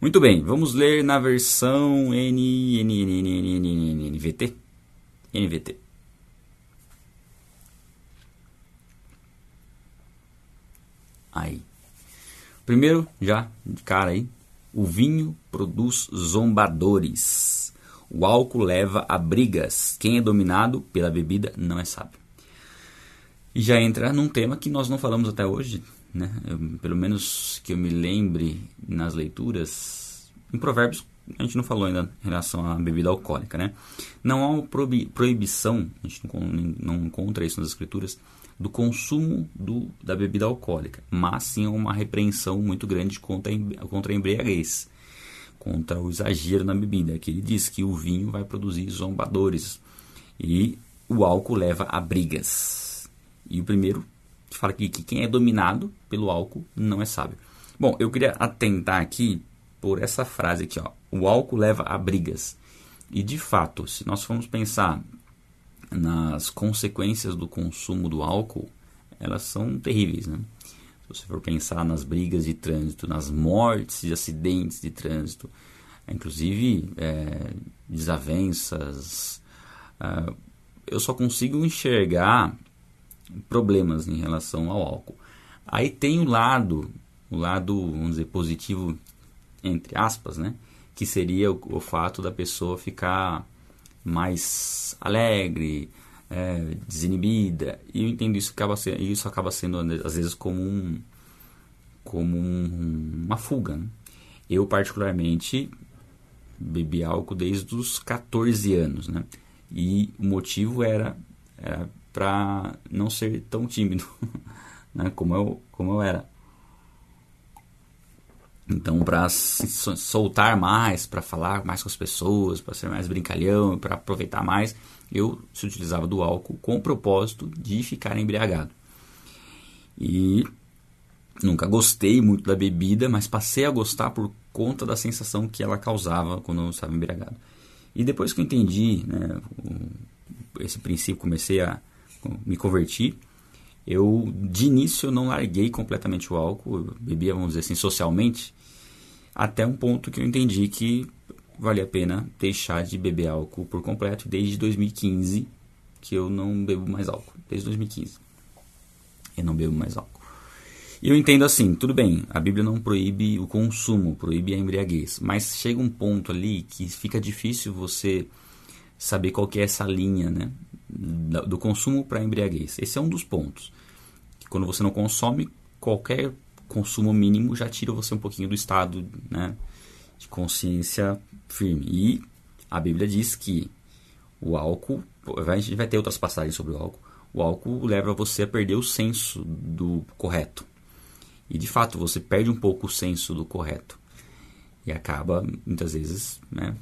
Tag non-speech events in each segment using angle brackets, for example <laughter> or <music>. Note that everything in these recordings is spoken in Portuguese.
Muito bem, vamos ler na versão N, N, N, N, N, N, N, NVT. NVT. Aí. Primeiro, já de cara aí, o vinho produz zombadores. O álcool leva a brigas. Quem é dominado pela bebida não é sábio. E já entra num tema que nós não falamos até hoje, né? Eu, pelo menos que eu me lembre nas leituras. Em Provérbios a gente não falou ainda em relação à bebida alcoólica, né? Não há uma proibição, a gente não, não encontra isso nas escrituras, do consumo do, da bebida alcoólica, mas sim uma repreensão muito grande contra, contra a embriaguez, contra o exagero na bebida, que ele diz que o vinho vai produzir zombadores e o álcool leva a brigas. E o primeiro fala aqui que quem é dominado pelo álcool não é sábio. Bom, eu queria atentar aqui por essa frase aqui, ó. O álcool leva a brigas. E de fato, se nós formos pensar nas consequências do consumo do álcool, elas são terríveis, né? Se você for pensar nas brigas de trânsito, nas mortes de acidentes de trânsito, inclusive é, desavenças, é, eu só consigo enxergar problemas em relação ao álcool. Aí tem o lado, o lado, vamos dizer, positivo, entre aspas, né? Que seria o, o fato da pessoa ficar mais alegre, é, desinibida. E eu entendo isso acaba sendo, isso acaba sendo às vezes como um como um, uma fuga. Né? Eu particularmente bebi álcool desde os 14 anos, né? E o motivo era, era para não ser tão tímido, <laughs> né? Como eu como eu era. Então, para soltar mais, para falar mais com as pessoas, para ser mais brincalhão, para aproveitar mais, eu se utilizava do álcool com o propósito de ficar embriagado. E nunca gostei muito da bebida, mas passei a gostar por conta da sensação que ela causava quando eu estava embriagado. E depois que eu entendi né, esse princípio, comecei a me convertir, eu de início não larguei completamente o álcool, bebia, vamos dizer assim, socialmente, até um ponto que eu entendi que vale a pena deixar de beber álcool por completo. Desde 2015 que eu não bebo mais álcool. Desde 2015 eu não bebo mais álcool. E eu entendo assim, tudo bem, a Bíblia não proíbe o consumo, proíbe a embriaguez, mas chega um ponto ali que fica difícil você saber qual que é essa linha, né, do consumo para a embriaguez. Esse é um dos pontos. Quando você não consome, qualquer consumo mínimo já tira você um pouquinho do estado né, de consciência firme. E a Bíblia diz que o álcool, a gente vai ter outras passagens sobre o álcool, o álcool leva você a perder o senso do correto. E de fato, você perde um pouco o senso do correto. E acaba, muitas vezes, né,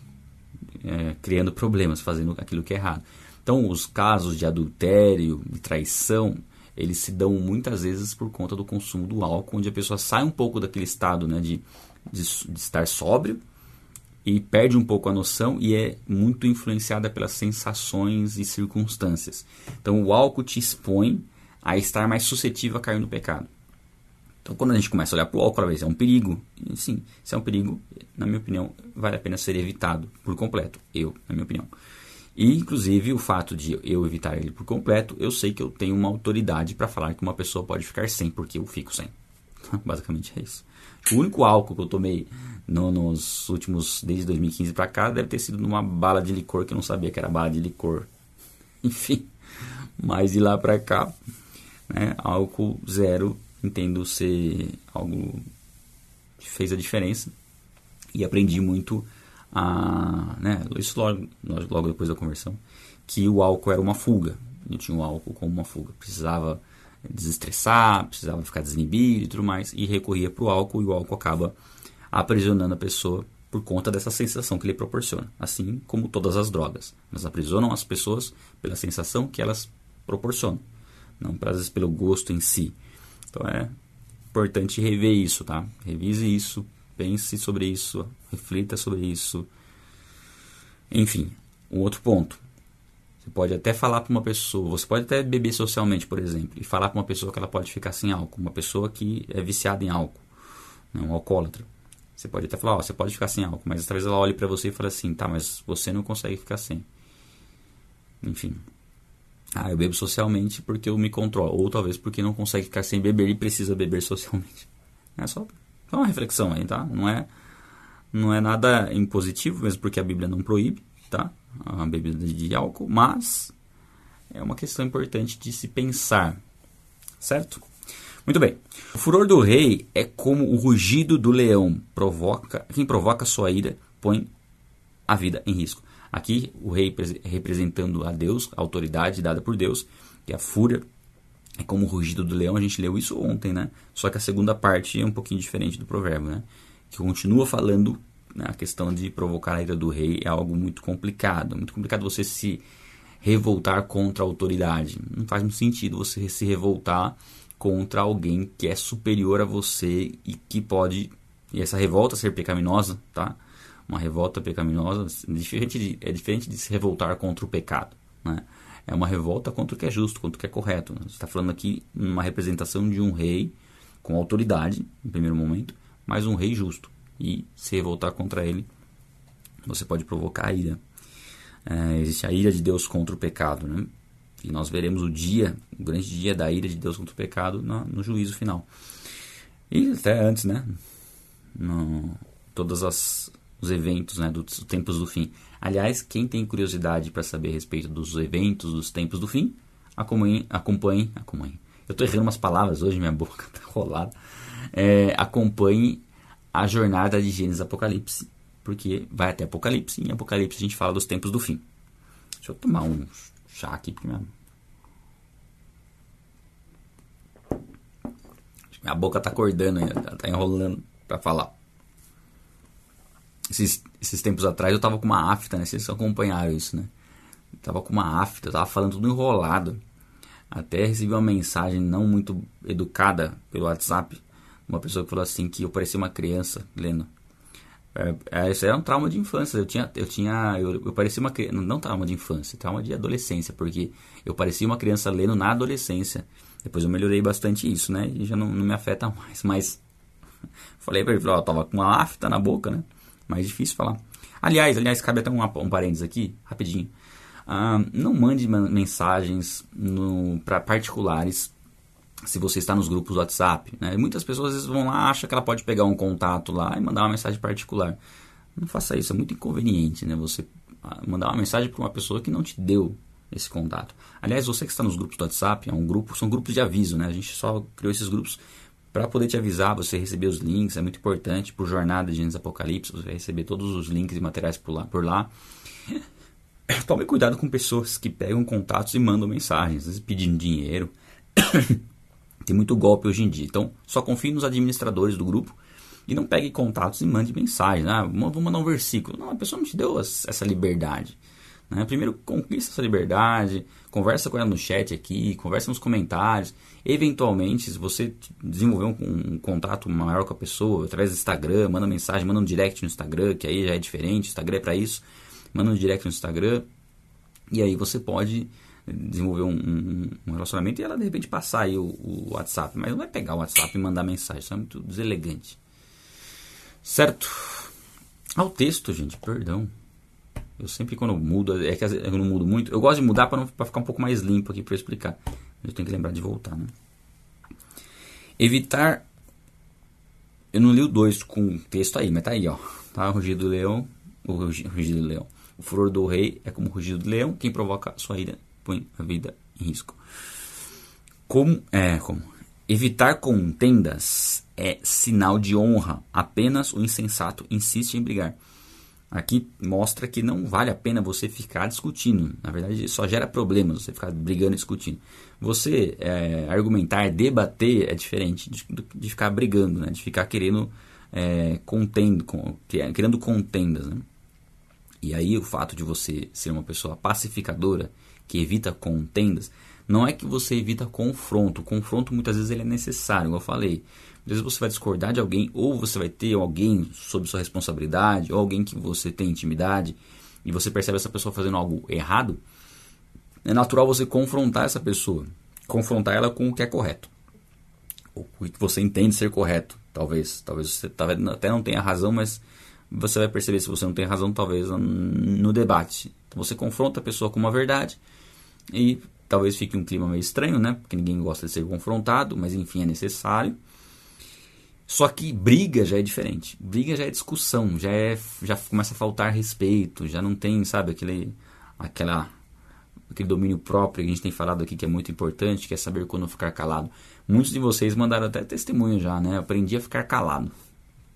é, criando problemas, fazendo aquilo que é errado. Então, os casos de adultério, de traição, eles se dão muitas vezes por conta do consumo do álcool, onde a pessoa sai um pouco daquele estado né, de, de, de estar sóbrio e perde um pouco a noção e é muito influenciada pelas sensações e circunstâncias. Então o álcool te expõe a estar mais suscetível a cair no pecado. Então quando a gente começa a olhar para o álcool, é um perigo. E, sim, se é um perigo, na minha opinião, vale a pena ser evitado por completo. Eu, na minha opinião. E, inclusive, o fato de eu evitar ele por completo, eu sei que eu tenho uma autoridade para falar que uma pessoa pode ficar sem, porque eu fico sem. <laughs> Basicamente é isso. O único álcool que eu tomei no, nos últimos, desde 2015 para cá, deve ter sido numa bala de licor que eu não sabia que era bala de licor. <laughs> Enfim, mas de lá para cá, né, álcool zero entendo ser algo que fez a diferença e aprendi muito a, né, isso logo, logo depois da conversão, que o álcool era uma fuga. Eu tinha o álcool como uma fuga. Precisava desestressar, precisava ficar desinibido e tudo mais, e recorria para o álcool, e o álcool acaba aprisionando a pessoa por conta dessa sensação que ele proporciona, assim como todas as drogas. Elas aprisionam as pessoas pela sensação que elas proporcionam, não pelo gosto em si. Então é importante rever isso, tá? Revise isso, pense sobre isso, reflita sobre isso. Enfim, um outro ponto. Você pode até falar para uma pessoa, você pode até beber socialmente, por exemplo, e falar para uma pessoa que ela pode ficar sem álcool, uma pessoa que é viciada em álcool, né, um alcoólatra. Você pode até falar, ó, você pode ficar sem álcool, mas talvez ela olhe para você e fale assim, tá, mas você não consegue ficar sem. Enfim. Ah, eu bebo socialmente porque eu me controlo. Ou talvez porque não consegue ficar sem beber e precisa beber <laughs> socialmente. É só, só uma reflexão aí, tá? Não é, não é nada impositivo, mesmo porque a Bíblia não proíbe, tá? A bebida de álcool, mas é uma questão importante de se pensar, certo? Muito bem. O furor do rei é como o rugido do leão. Provoca, quem provoca sua ira põe a vida em risco. Aqui o rei representando a Deus, a autoridade dada por Deus, e a fúria é como o rugido do leão. A gente leu isso ontem, né? Só que a segunda parte é um pouquinho diferente do provérbio, né? Que continua falando né, a questão de provocar a ira do rei é algo muito complicado. Muito complicado você se revoltar contra a autoridade. Não faz muito sentido você se revoltar contra alguém que é superior a você e que pode e essa revolta ser pecaminosa, tá? Uma revolta pecaminosa é diferente de, é diferente de se revoltar contra o pecado, né? É uma revolta contra o que é justo, contra o que é correto. Né? Está falando aqui uma representação de um rei com autoridade, em primeiro momento, mas um rei justo. E se revoltar contra ele, você pode provocar a ira. É, existe a ira de Deus contra o pecado, né? E nós veremos o dia, o grande dia da ira de Deus contra o pecado no, no juízo final. E até antes, né? No, todos as, os eventos né, dos tempos do fim. Aliás, quem tem curiosidade para saber a respeito dos eventos dos tempos do fim, acompanhe, acompanhe, acompanhe. Eu estou errando umas palavras hoje, minha boca está <laughs> rolada. É, acompanhe a jornada de Gênesis Apocalipse, porque vai até Apocalipse, e em Apocalipse a gente fala dos tempos do fim. Deixa eu tomar um chá aqui, porque minha Minha boca tá acordando ainda, tá enrolando para falar. Esses, esses tempos atrás eu tava com uma afta, né? Vocês acompanharam isso, né? Eu tava com uma afta, eu tava falando tudo enrolado. Até recebi uma mensagem não muito educada pelo WhatsApp. Uma pessoa que falou assim que eu parecia uma criança lendo. É, é, isso é um trauma de infância. Eu tinha, eu tinha, eu, eu parecia uma criança, não trauma de infância, trauma de adolescência, porque eu parecia uma criança lendo na adolescência. Depois eu melhorei bastante isso, né? E já não, não me afeta mais. Mas <laughs> falei pra ele, ó, tava com uma afta na boca, né? Mais difícil falar. Aliás, aliás, cabe até um, um parênteses aqui, rapidinho. Ah, não mande mensagens para particulares se você está nos grupos do WhatsApp. Né? Muitas pessoas às vezes vão lá, acham que ela pode pegar um contato lá e mandar uma mensagem particular. Não faça isso, é muito inconveniente, né? Você ah, mandar uma mensagem para uma pessoa que não te deu esse contato. Aliás, você que está nos grupos do WhatsApp, é um grupo, são grupos de aviso, né? A gente só criou esses grupos para poder te avisar, você receber os links, é muito importante por jornada de Gênesis Apocalipse, você vai receber todos os links e materiais por lá. Por lá. <coughs> Tome cuidado com pessoas que pegam contatos e mandam mensagens, às vezes pedindo dinheiro. <coughs> Tem muito golpe hoje em dia. Então, só confie nos administradores do grupo e não pegue contatos e mande mensagens. Ah, vou mandar um versículo. Não, a pessoa não te deu essa liberdade. Né? Primeiro, conquista essa liberdade, conversa com ela no chat aqui, conversa nos comentários. Eventualmente, se você desenvolver um, um, contato maior com a pessoa, através do Instagram, manda mensagem, manda um direct no Instagram, que aí já é diferente, Instagram é para isso. Manda um direct no Instagram e aí você pode desenvolver um, um, um, relacionamento e ela de repente passar aí o, o, WhatsApp. Mas não vai pegar o WhatsApp e mandar mensagem, isso é muito deselegante. Certo? Ao texto, gente, perdão. Eu sempre quando mudo, é que eu não mudo muito. Eu gosto de mudar para ficar um pouco mais limpo aqui para explicar. Eu tenho que lembrar de voltar, né? Evitar. Eu não li o 2 com texto aí, mas tá aí, ó. Tá? O rugido do leão. O rugido do leão. O furor do rei é como o rugido do leão. Quem provoca sua ira põe a vida em risco. Como. É, como. Evitar contendas é sinal de honra. Apenas o insensato insiste em brigar. Aqui mostra que não vale a pena você ficar discutindo. Na verdade, só gera problemas você ficar brigando e discutindo. Você é, argumentar, debater é diferente de, de, ficar brigando, né? de ficar querendo é, contendo, criando contendas. Né? E aí o fato de você ser uma pessoa pacificadora que evita contendas, não é que você evita confronto. O confronto muitas vezes ele é necessário, como eu falei. Às vezes você vai discordar de alguém, ou você vai ter alguém sob sua responsabilidade, ou alguém que você tem intimidade, e você percebe essa pessoa fazendo algo errado. É natural você confrontar essa pessoa, confrontar ela com o que é correto, o que você entende ser correto, Talvez, talvez você até não tenha razão, mas você vai perceber se você não tem razão, talvez no debate. Então você confronta a pessoa com uma verdade e talvez fique um clima meio estranho, né? Porque ninguém gosta de ser confrontado, mas enfim, é necessário. Só que briga já é diferente. Briga já é discussão, já é já começa a faltar respeito, já não tem, sabe, aquele aquela aquele domínio próprio que a gente tem falado aqui que é muito importante, que é saber quando ficar calado. Muitos de vocês mandaram até testemunho já, né? aprendi a ficar calado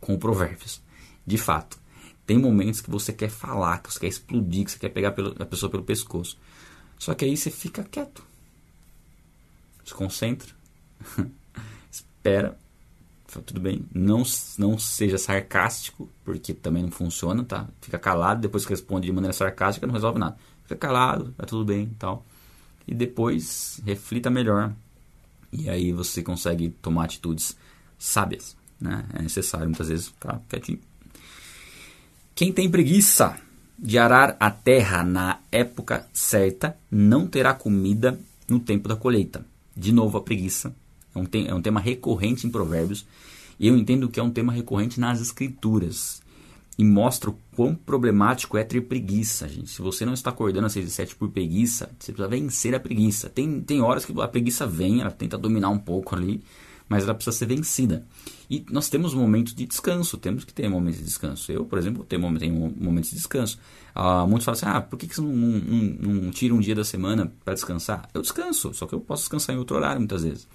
com provérbios. De fato, tem momentos que você quer falar, que você quer explodir, que você quer pegar a pessoa pelo pescoço. Só que aí você fica quieto. Se concentra. <laughs> Espera. Tudo bem. Não, não seja sarcástico, porque também não funciona, tá? Fica calado, depois responde de maneira sarcástica, não resolve nada. Fica calado, tá tudo bem tal. E depois reflita melhor. E aí você consegue tomar atitudes sábias. Né? É necessário muitas vezes ficar quietinho. Quem tem preguiça de arar a terra na época certa não terá comida no tempo da colheita. De novo, a preguiça é um, é um tema recorrente em Provérbios e eu entendo que é um tema recorrente nas Escrituras e mostra o quão problemático é ter preguiça, gente. Se você não está acordando às 6 e 7 por preguiça, você precisa vencer a preguiça. Tem, tem horas que a preguiça vem, ela tenta dominar um pouco ali, mas ela precisa ser vencida. E nós temos momentos de descanso, temos que ter momentos de descanso. Eu, por exemplo, tenho, momentos de descanso. Ah, muitos falam assim, ah, por que, que você não, não, não tira um dia da semana para descansar? Eu descanso, só que eu posso descansar em outro horário muitas vezes.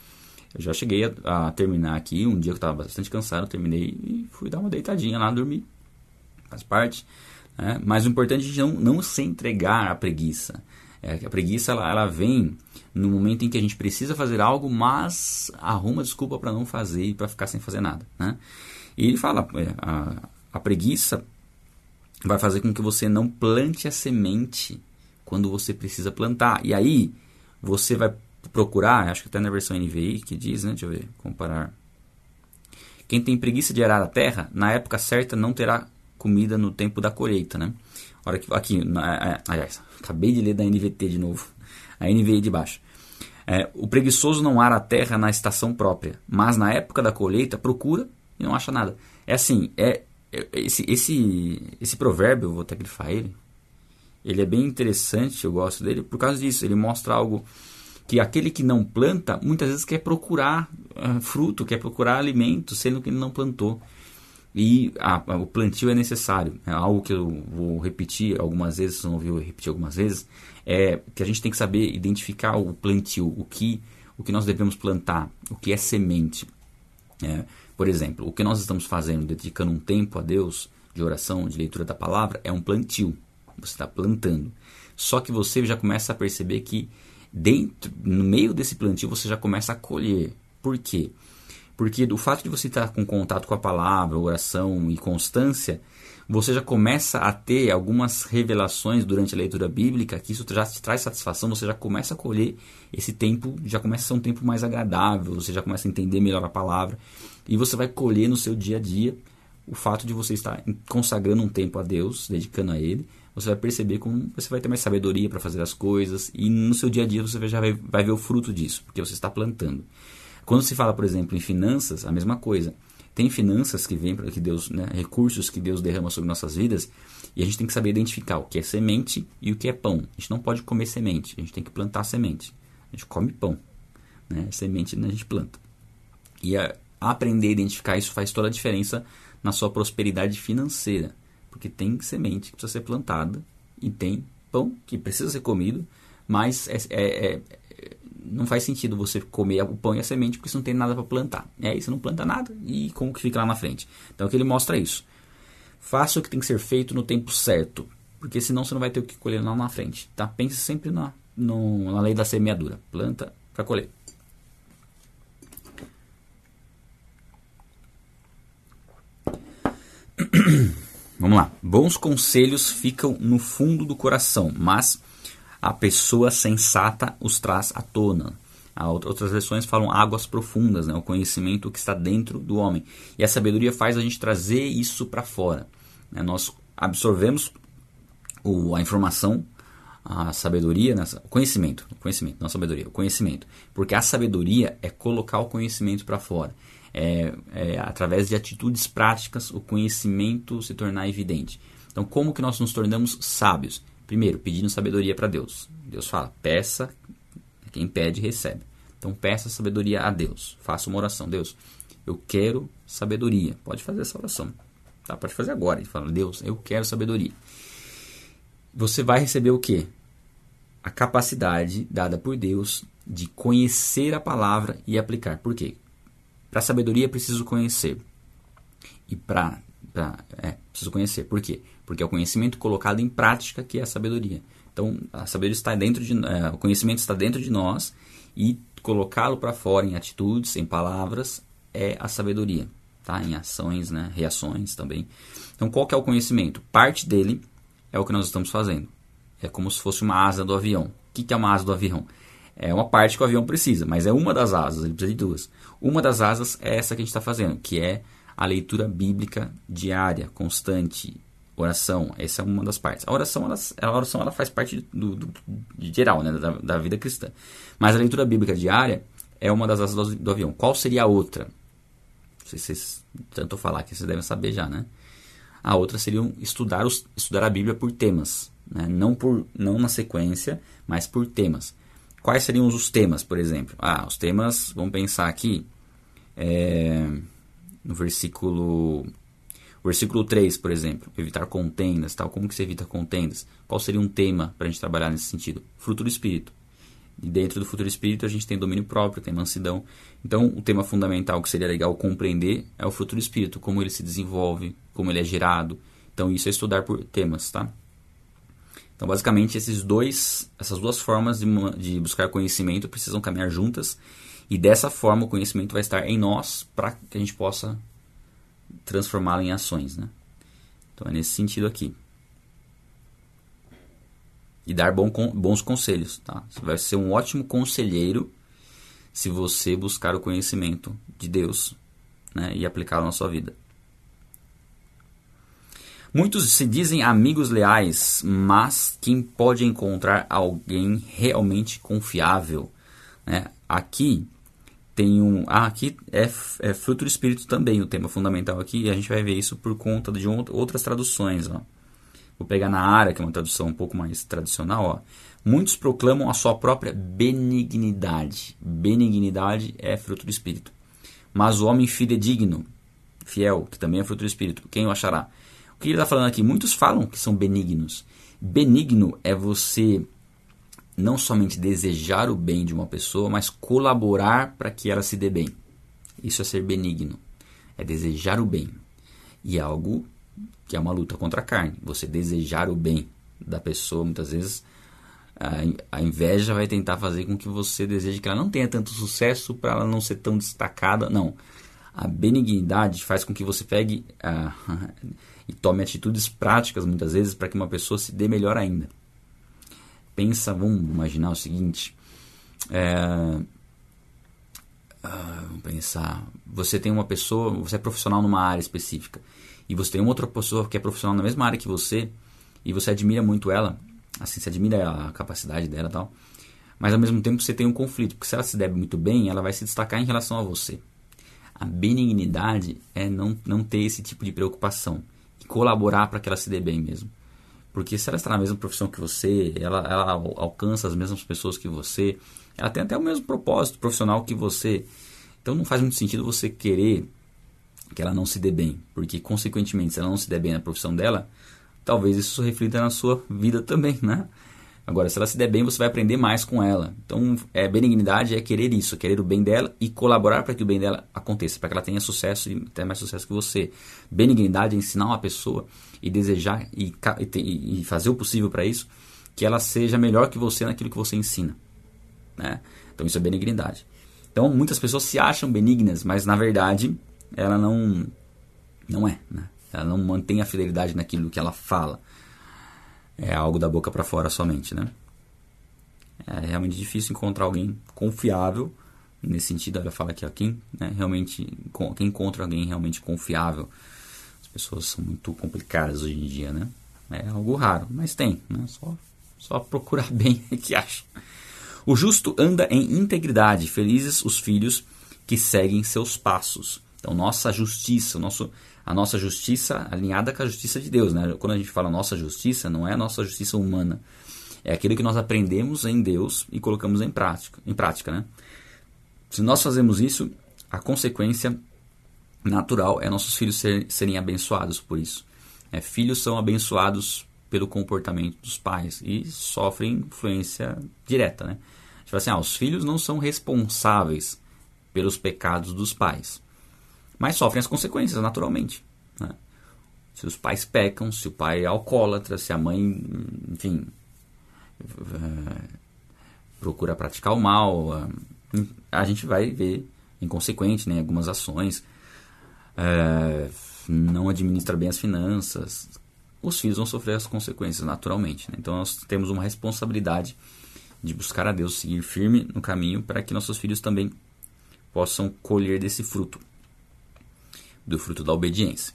Eu já cheguei a, a terminar aqui, um dia que eu estava bastante cansado, terminei e fui dar uma deitadinha lá, dormir. Faz parte. Né? Mas o importante é não, não se entregar à preguiça. É, a preguiça ela, ela vem no momento em que a gente precisa fazer algo, mas arruma desculpa para não fazer e para ficar sem fazer nada. Né? E ele fala, é, a, a preguiça vai fazer com que você não plante a semente quando você precisa plantar. E aí você vai procurar, acho que até na versão NVI que diz, né? Deixa eu ver, comparar. Quem tem preguiça de arar a terra, na época certa não terá comida no tempo da colheita, né? Hora que, aqui, na, aliás, acabei de ler da NVT de novo, <laughs> a NVI de baixo. É, o preguiçoso não ara a terra na estação própria, mas na época da colheita procura e não acha nada. É assim, é, é esse, esse, esse provérbio, vou até grifar ele, ele é bem interessante, eu gosto dele, por causa disso, ele mostra algo que aquele que não planta, muitas vezes quer procurar uh, fruto, quer procurar alimento, sendo que ele não plantou. E a, a, o plantio é necessário. É algo que eu vou repetir algumas vezes, se não ouviu repetir algumas vezes, é que a gente tem que saber identificar o plantio, o que, o que nós devemos plantar, o que é semente. É, por exemplo, o que nós estamos fazendo, dedicando um tempo a Deus, de oração, de leitura da palavra, é um plantio. Você está plantando. Só que você já começa a perceber que dentro, no meio desse plantio você já começa a colher. Por quê? Porque o fato de você estar com contato com a palavra, oração e constância, você já começa a ter algumas revelações durante a leitura bíblica que isso já te traz satisfação, você já começa a colher esse tempo, já começa a ser um tempo mais agradável, você já começa a entender melhor a palavra e você vai colher no seu dia a dia o fato de você estar consagrando um tempo a Deus, dedicando a Ele, você vai perceber como você vai ter mais sabedoria para fazer as coisas e no seu dia a dia você já vai, vai ver o fruto disso, porque você está plantando. Quando se fala, por exemplo, em finanças, a mesma coisa. Tem finanças que vêm para que Deus, né, recursos que Deus derrama sobre nossas vidas, e a gente tem que saber identificar o que é semente e o que é pão. A gente não pode comer semente, a gente tem que plantar semente. A gente come pão, né? Semente a gente planta. E a, aprender a identificar isso faz toda a diferença na sua prosperidade financeira, porque tem semente que precisa ser plantada e tem pão que precisa ser comido, mas é, é, é não faz sentido você comer o pão e a semente porque você não tem nada para plantar. E aí você não planta nada e como que fica lá na frente. Então que ele mostra isso. Faça o que tem que ser feito no tempo certo, porque senão você não vai ter o que colher lá na frente. Tá? Pense sempre na, no, na lei da semeadura. Planta para colher. <clears throat> Vamos lá. Bons conselhos ficam no fundo do coração, mas a pessoa sensata os traz à tona. Outras versões falam águas profundas, né? o conhecimento que está dentro do homem. E a sabedoria faz a gente trazer isso para fora. Né? Nós absorvemos o, a informação, a sabedoria, né? o conhecimento, o conhecimento, não a sabedoria, o conhecimento. Porque a sabedoria é colocar o conhecimento para fora. É, é, através de atitudes práticas o conhecimento se tornar evidente. Então, como que nós nos tornamos sábios? Primeiro, pedindo sabedoria para Deus. Deus fala, peça, quem pede recebe. Então, peça sabedoria a Deus. Faça uma oração. Deus, eu quero sabedoria. Pode fazer essa oração. Tá? Pode fazer agora. E fala, Deus, eu quero sabedoria. Você vai receber o quê? A capacidade dada por Deus de conhecer a palavra e aplicar. Por quê? Para sabedoria, preciso conhecer. E para. É, preciso conhecer. Por quê? porque é o conhecimento colocado em prática que é a sabedoria. Então, a sabedoria está dentro de, é, o conhecimento está dentro de nós e colocá-lo para fora em atitudes, em palavras, é a sabedoria, tá? Em ações, né? reações também. Então, qual que é o conhecimento? Parte dele é o que nós estamos fazendo. É como se fosse uma asa do avião. O que, que é uma asa do avião? É uma parte que o avião precisa, mas é uma das asas, ele precisa de duas. Uma das asas é essa que a gente está fazendo, que é a leitura bíblica diária, constante, oração, essa é uma das partes. A oração, ela, a oração ela faz parte do, do geral, né, da, da, vida cristã. Mas a leitura bíblica diária é uma das asas do, do avião. Qual seria a outra? Não sei se vocês tanto falar que vocês devem saber já, né? A outra seria estudar, os, estudar a Bíblia por temas, né? não, por, não na sequência, mas por temas. Quais seriam os temas, por exemplo? Ah, os temas, vamos pensar aqui, é, no versículo Versículo 3, por exemplo, evitar contendas, tal. Como que se evita contendas? Qual seria um tema para a gente trabalhar nesse sentido? Fruto do Espírito. E dentro do fruto do Espírito a gente tem domínio próprio, tem mansidão. Então, o tema fundamental que seria legal compreender é o fruto do Espírito, como ele se desenvolve, como ele é gerado. Então, isso é estudar por temas, tá? Então, basicamente, esses dois, essas duas formas de, de buscar conhecimento precisam caminhar juntas. E dessa forma, o conhecimento vai estar em nós para que a gente possa transformá-lo em ações. Né? Então é nesse sentido aqui. E dar bom, bons conselhos. Tá? Você vai ser um ótimo conselheiro se você buscar o conhecimento de Deus né? e aplicá-lo na sua vida. Muitos se dizem amigos leais, mas quem pode encontrar alguém realmente confiável? Né? Aqui tem um. Ah, aqui é, é fruto do espírito também, o tema fundamental aqui, e a gente vai ver isso por conta de outras traduções. Ó. Vou pegar na área, que é uma tradução um pouco mais tradicional. Ó. Muitos proclamam a sua própria benignidade. Benignidade é fruto do espírito. Mas o homem fidedigno, fiel, que também é fruto do espírito, quem o achará? Que ele está falando aqui? Muitos falam que são benignos. Benigno é você não somente desejar o bem de uma pessoa, mas colaborar para que ela se dê bem. Isso é ser benigno. É desejar o bem. E é algo que é uma luta contra a carne. Você desejar o bem da pessoa, muitas vezes a, inveja vai tentar fazer com que você deseje que ela não tenha tanto sucesso para ela não ser tão destacada. Não. A benignidade faz com que você pegue <laughs> e tome atitudes práticas, muitas vezes, para que uma pessoa se dê melhor ainda pensa, vamos imaginar o seguinte, é, uh, vamos pensar, você tem uma pessoa, você é profissional numa área específica e você tem uma outra pessoa que é profissional na mesma área que você e você admira muito ela, assim, você admira a capacidade dela tal, mas ao mesmo tempo você tem um conflito, porque se ela se deve muito bem, ela vai se destacar em relação a você. A benignidade é não, não ter esse tipo de preocupação e colaborar para que ela se dê bem mesmo. Porque se ela está na mesma profissão que você, ela, ela alcança as mesmas pessoas que você, ela tem até o mesmo propósito profissional que você. Então não faz muito sentido você querer que ela não se dê bem, porque consequentemente, se ela não se der bem na profissão dela, talvez isso reflita na sua vida também, né? Agora, se ela se der bem, você vai aprender mais com ela. Então, é, benignidade é querer isso, querer o bem dela e colaborar para que o bem dela aconteça, para que ela tenha sucesso e tenha mais sucesso que você. Benignidade é ensinar uma pessoa e desejar e, e, e fazer o possível para isso, que ela seja melhor que você naquilo que você ensina. Né? Então, isso é benignidade. Então, muitas pessoas se acham benignas, mas na verdade, ela não, não é. Né? Ela não mantém a fidelidade naquilo que ela fala é algo da boca para fora somente, né? É realmente difícil encontrar alguém confiável nesse sentido. Ela fala aqui, ó, quem né, realmente quem encontra alguém realmente confiável. As pessoas são muito complicadas hoje em dia, né? É algo raro, mas tem, né? Só só procurar <laughs> bem que acha. O justo anda em integridade, felizes os filhos que seguem seus passos. Então, nossa justiça, nosso, a nossa justiça alinhada com a justiça de Deus. Né? Quando a gente fala nossa justiça, não é a nossa justiça humana. É aquilo que nós aprendemos em Deus e colocamos em prática. Em prática né? Se nós fazemos isso, a consequência natural é nossos filhos ser, serem abençoados por isso. É, filhos são abençoados pelo comportamento dos pais e sofrem influência direta. Né? Tipo assim, ah, os filhos não são responsáveis pelos pecados dos pais, mas sofrem as consequências naturalmente. Né? Se os pais pecam, se o pai é alcoólatra, se a mãe, enfim, é, procura praticar o mal, a gente vai ver inconsequente, né, algumas ações, é, não administra bem as finanças, os filhos vão sofrer as consequências naturalmente. Né? Então nós temos uma responsabilidade de buscar a Deus, seguir firme no caminho para que nossos filhos também possam colher desse fruto, do fruto da obediência.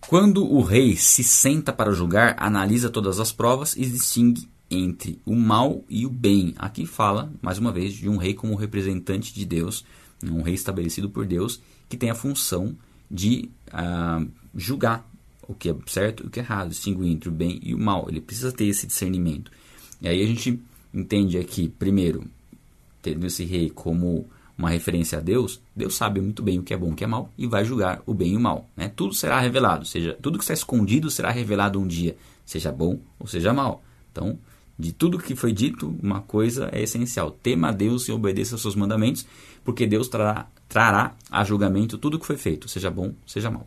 Quando o rei se senta para julgar, analisa todas as provas e distingue entre o mal e o bem. Aqui fala, mais uma vez, de um rei como representante de Deus, um rei estabelecido por Deus, que tem a função de uh, julgar o que é certo e o que é errado, distinguir entre o bem e o mal. Ele precisa ter esse discernimento. E aí a gente entende aqui, primeiro, tendo esse rei como uma referência a Deus, Deus sabe muito bem o que é bom e o que é mal e vai julgar o bem e o mal. Né? Tudo será revelado, seja, tudo que está escondido será revelado um dia, seja bom ou seja mal. Então, de tudo que foi dito, uma coisa é essencial: tema a Deus e obedeça aos seus mandamentos, porque Deus trará, trará a julgamento tudo que foi feito, seja bom, seja mal.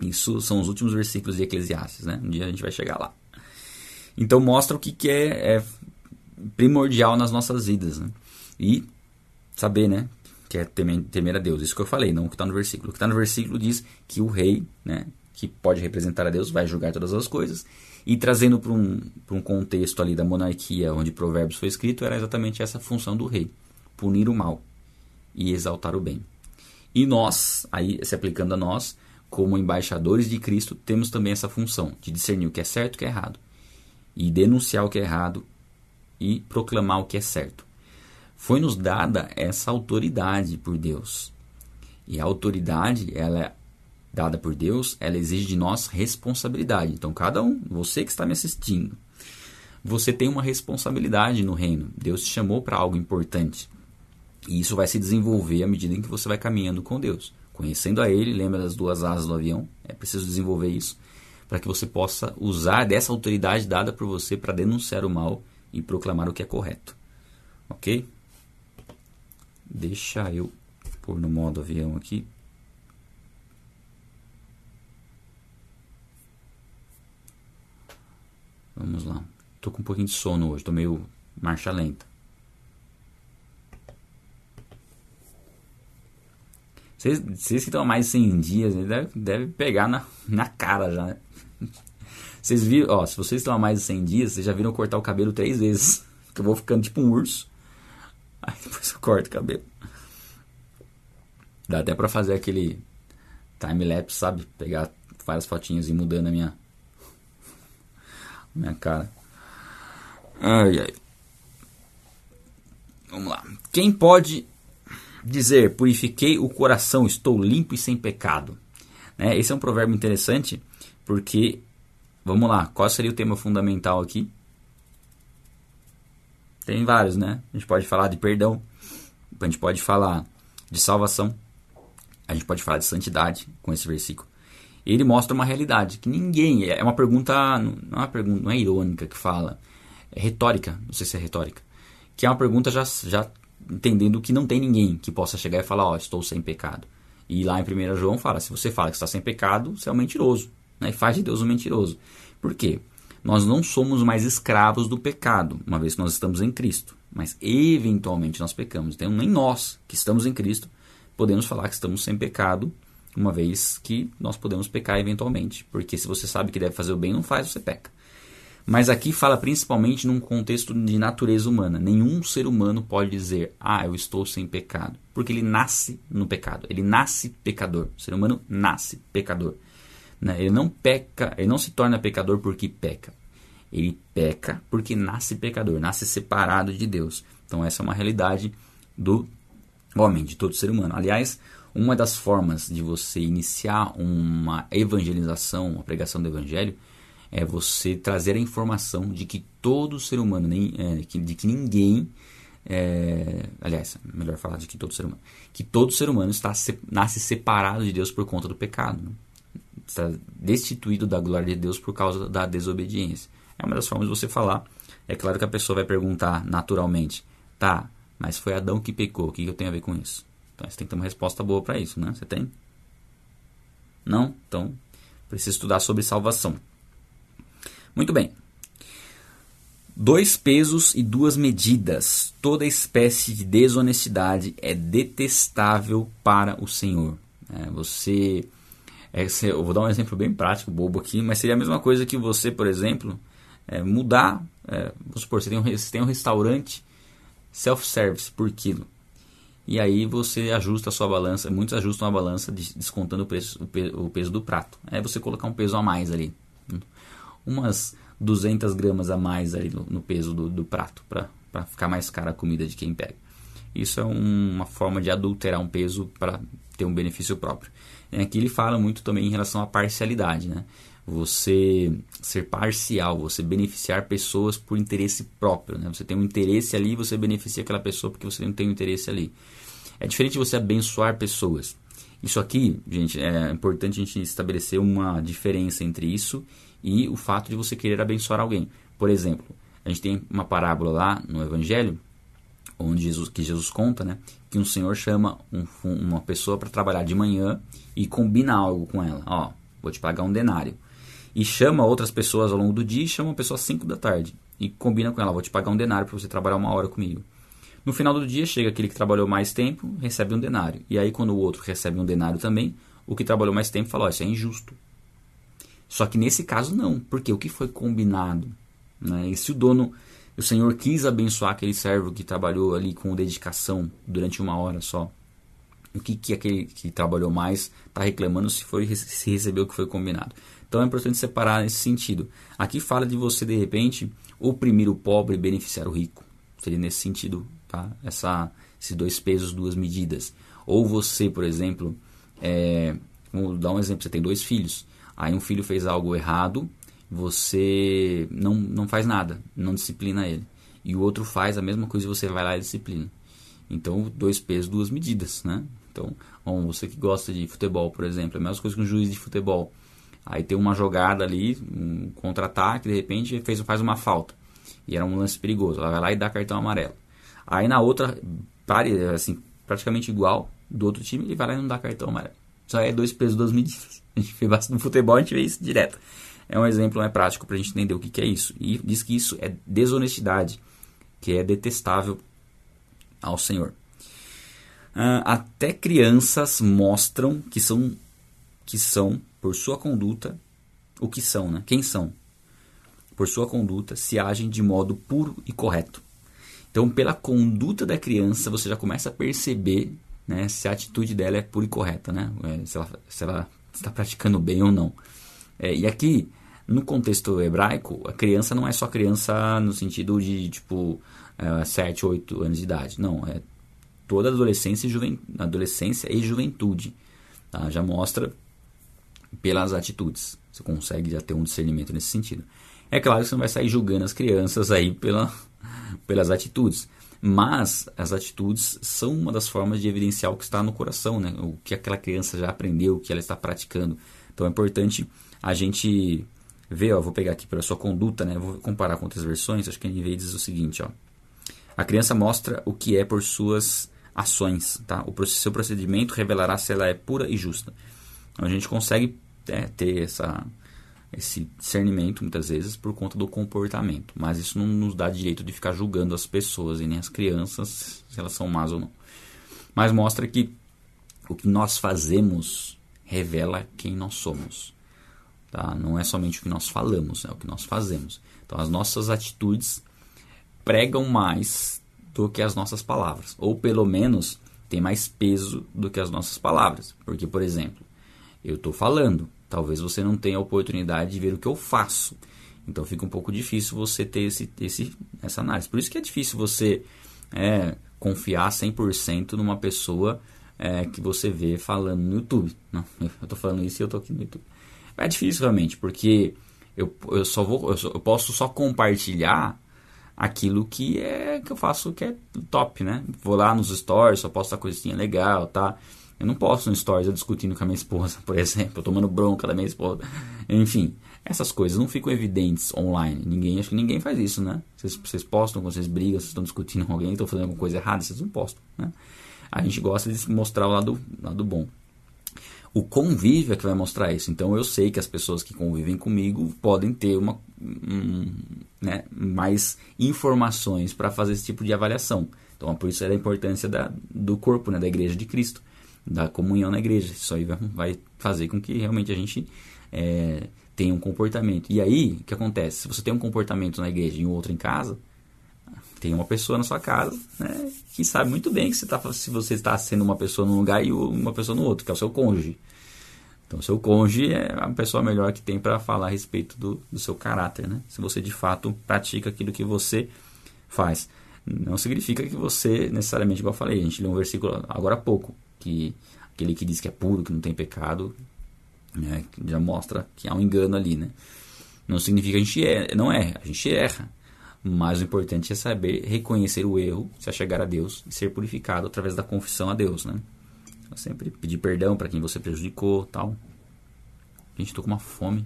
Isso são os últimos versículos de Eclesiastes, né? Um dia a gente vai chegar lá. Então mostra o que, que é, é primordial nas nossas vidas, né? E saber, né? Que é temer, temer a Deus. Isso que eu falei, não o que está no versículo. O que está no versículo diz que o rei, né? Que pode representar a Deus, vai julgar todas as coisas e trazendo para um, um contexto ali da monarquia, onde Provérbios foi escrito, era exatamente essa função do rei: punir o mal e exaltar o bem. E nós, aí se aplicando a nós, como embaixadores de Cristo, temos também essa função de discernir o que é certo e o que é errado, e denunciar o que é errado e proclamar o que é certo. Foi-nos dada essa autoridade por Deus. E a autoridade, ela é dada por Deus, ela exige de nós responsabilidade. Então, cada um, você que está me assistindo, você tem uma responsabilidade no reino. Deus te chamou para algo importante. E isso vai se desenvolver à medida em que você vai caminhando com Deus. Conhecendo a Ele, lembra das duas asas do avião? É preciso desenvolver isso para que você possa usar dessa autoridade dada por você para denunciar o mal e proclamar o que é correto. Ok? Deixa eu pôr no modo avião aqui Vamos lá. Tô com um pouquinho de sono hoje, tô meio marcha lenta. Vocês, vocês que estão há mais de 100 dias, deve, deve pegar na, na cara já, né? Vocês viram, ó, se vocês estão há mais de 100 dias, vocês já viram cortar o cabelo três vezes. <laughs> Que eu vou ficando tipo um urso. <laughs> Aí depois eu corto o cabelo. Dá até pra fazer aquele time-lapse, sabe? Pegar várias fotinhas e mudando a minha, <laughs> minha cara. Ai, ai. Vamos lá. Quem pode dizer, purifiquei o coração, estou limpo e sem pecado? Né? Esse é um provérbio interessante, porque, vamos lá, qual seria o tema fundamental aqui? Tem vários, né? A gente pode falar de perdão, a gente pode falar de salvação, a gente pode falar de santidade com esse versículo ele mostra uma realidade que ninguém. É uma pergunta. Não é uma pergunta, não é irônica que fala. É retórica, não sei se é retórica. Que é uma pergunta já, já entendendo que não tem ninguém que possa chegar e falar, ó, oh, estou sem pecado. E lá em 1 João fala, se você fala que está sem pecado, você é um mentiroso. Né? E faz de Deus um mentiroso. Por quê? Nós não somos mais escravos do pecado, uma vez que nós estamos em Cristo. Mas eventualmente nós pecamos. Então nem nós que estamos em Cristo podemos falar que estamos sem pecado uma vez que nós podemos pecar eventualmente, porque se você sabe que deve fazer o bem, não faz, você peca. Mas aqui fala principalmente num contexto de natureza humana. Nenhum ser humano pode dizer, ah, eu estou sem pecado, porque ele nasce no pecado, ele nasce pecador. O ser humano nasce pecador. Né? Ele não peca, ele não se torna pecador porque peca. Ele peca porque nasce pecador, nasce separado de Deus. Então essa é uma realidade do homem, de todo ser humano. Aliás, Uma das formas de você iniciar uma evangelização, uma pregação do evangelho, é você trazer a informação de que todo ser humano, nem, é, de que ninguém, é, aliás, melhor falar de que todo ser humano, que todo ser humano está nasce separado de Deus por conta do pecado, né? Está destituído da glória de Deus por causa da desobediência. É uma das formas de você falar. É claro que a pessoa vai perguntar naturalmente, tá? Mas foi Adão que pecou, o que eu tenho a ver com isso? Então você tem que ter uma resposta boa para isso, né? Você tem? Não? Então precisa estudar sobre salvação. Muito bem. Dois pesos e duas medidas. Toda espécie de desonestidade é detestável para o Senhor. É, você, é, eu vou dar um exemplo bem prático, bobo aqui, mas seria a mesma coisa que você, por exemplo, é, mudar. É, vamos supor, você tem um, você tem um restaurante self-service por quilo. E aí você ajusta a sua balança, muitos ajustam a balança descontando o, preço, o peso do prato. É você colocar um peso a mais ali. Umas 200 gramas a mais ali no, no peso do, do prato, para ficar mais cara a comida de quem pega. Isso é um, uma forma de adulterar um peso para ter um benefício próprio. Aqui ele fala muito também em relação à parcialidade, né? você ser parcial, você beneficiar pessoas por interesse próprio. Né? Você tem um interesse ali, você beneficia aquela pessoa porque você não tem um interesse ali. É diferente de você abençoar pessoas. Isso aqui, gente, é importante a gente estabelecer uma diferença entre isso e o fato de você querer abençoar alguém. Por exemplo, a gente tem uma parábola lá no Evangelho, onde Jesus, que Jesus conta, né, que um senhor chama um, uma pessoa para trabalhar de manhã e combina algo com ela. Ó, vou te pagar um denário e chama outras pessoas ao longo do dia e chama uma pessoa às 5 da tarde e combina com ela, vou te pagar um denário para você trabalhar uma hora comigo. No final do dia chega aquele que trabalhou mais tempo, recebe um denário. E aí quando o outro recebe um denário também, o que trabalhou mais tempo fala, oh, isso é injusto. Só que nesse caso não, porque o que foi combinado, né? E se o dono, o senhor quis abençoar aquele servo que trabalhou ali com dedicação durante uma hora só, o que, que aquele que trabalhou mais está reclamando se foi se recebeu o que foi combinado. Então é importante separar nesse sentido. Aqui fala de você, de repente, oprimir o pobre e beneficiar o rico. Seria nesse sentido, tá? Essa, esses dois pesos, duas medidas. Ou você, por exemplo, é, vou dar um exemplo, você tem dois filhos. Aí um filho fez algo errado, você não, não faz nada, não disciplina ele. E o outro faz a mesma coisa e você vai lá e disciplina. Então, dois pesos, duas medidas, né? Então, bom, você que gosta de futebol, por exemplo, é a mesma coisa que um juiz de futebol. Aí tem uma jogada ali, um contra-ataque, de repente fez, faz uma falta. E era um lance perigoso. Ela vai lá e dá cartão amarelo. Aí na outra, assim, praticamente igual, do outro time, ele vai lá e não dá cartão amarelo. Só é dois pesos, duas medidas. <laughs> A gente bastante no futebol, a gente vê isso direto. É um exemplo é prático para a gente entender o que, que é isso. E diz que isso é desonestidade, que é detestável ao Senhor. Uh, até crianças mostram que são, que são por sua conduta, o que são, né? Quem são? Por sua conduta, se agem de modo puro e correto. Então, pela conduta da criança, você já começa a perceber né, se a atitude dela é pura e correta, né? É, se, ela, se ela está praticando bem ou não. É, e aqui, no contexto hebraico, a criança não é só criança no sentido de, tipo, é, 7, 8 anos de idade. Não, é toda adolescência e, juven... adolescência e juventude. Tá? Já mostra pelas atitudes. Você consegue já ter um discernimento nesse sentido. É claro que você não vai sair julgando as crianças aí pela, <laughs> pelas atitudes. Mas as atitudes são uma das formas de evidenciar o que está no coração, né? o que aquela criança já aprendeu, o que ela está praticando. Então é importante a gente ver, ó, vou pegar aqui pela sua conduta, né? vou comparar com outras versões, acho que a NVI diz o seguinte, ó. A criança mostra o que é por suas ações, tá? O seu procedimento revelará se ela é pura e justa. A gente consegue é, ter essa, esse discernimento muitas vezes por conta do comportamento, mas isso não nos dá direito de ficar julgando as pessoas e nem as crianças se elas são más ou não. Mas mostra que o que nós fazemos revela quem nós somos. Tá? Não é somente o que nós falamos, é o que nós fazemos. Então as nossas atitudes pregam mais do que as nossas palavras, ou pelo menos tem mais peso do que as nossas palavras. Porque, por exemplo, eu estou falando. Talvez você não tenha a oportunidade de ver o que eu faço. Então fica um pouco difícil você ter esse, esse, essa análise. Por isso que é difícil você é, confiar 100% numa pessoa é, que você vê falando no YouTube. Não, <laughs> eu estou falando isso e eu estou aqui no YouTube. É difícil realmente, porque eu, eu só vou, eu, só, eu, posso só compartilhar aquilo que é que eu faço que é top, né? Vou lá nos stories, só posto a coisinha legal, tá? Eu não posto no stories eu discutindo com a minha esposa, <laughs> por exemplo, tomando bronca da minha esposa. Enfim, essas coisas não ficam evidentes online. Ninguém, acho que ninguém faz isso, né? Vocês, vocês postam quando vocês brigam, vocês estão discutindo com alguém, estão fazendo alguma coisa errada, vocês não postam, né? A gente gosta de mostrar o lado, lado bom. O convívio é que vai mostrar isso. Então eu sei que as pessoas que convivem comigo podem ter uma, um, né, mais informações para fazer esse tipo de avaliação. Então por isso é a importância da, do corpo, né, da igreja de Cristo, da comunhão na igreja. Isso aí vai fazer com que realmente a gente é, tenha um comportamento. E aí, o que acontece? Se você tem um comportamento na igreja e outro em casa, tem uma pessoa na sua casa né, que sabe muito bem que você tá, se você está sendo uma pessoa num lugar e uma pessoa no outro, que é o seu cônjuge. Então, o seu cônjuge é a pessoa melhor que tem para falar a respeito do, do seu caráter, né? Se você de fato pratica aquilo que você faz. Não significa que você, necessariamente, igual eu falei, a gente leu um versículo agora há pouco, que aquele que diz que é puro, que não tem pecado, né, já mostra que há um engano ali, né? Não significa que a gente é, não é, a gente erra. Mas o importante é saber reconhecer o erro, se achegar a Deus e ser purificado através da confissão a Deus, né? Então, sempre pedir perdão para quem você prejudicou, tal. Gente tô com uma fome.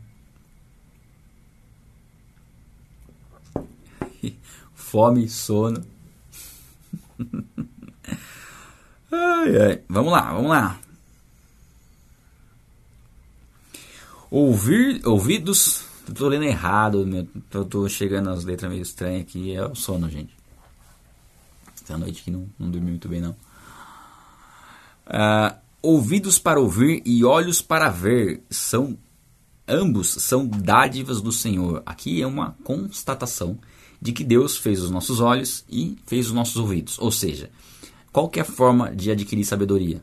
<laughs> fome, sono. <laughs> ai, ai. Vamos lá, vamos lá. Ouvir, ouvidos eu tô lendo errado, meu, eu tô chegando às letras meio estranhas aqui. É o sono, gente. Essa noite que não, não dormi muito bem, não. Uh, ouvidos para ouvir e olhos para ver são ambos são dádivas do Senhor. Aqui é uma constatação de que Deus fez os nossos olhos e fez os nossos ouvidos. Ou seja, qual é a forma de adquirir sabedoria?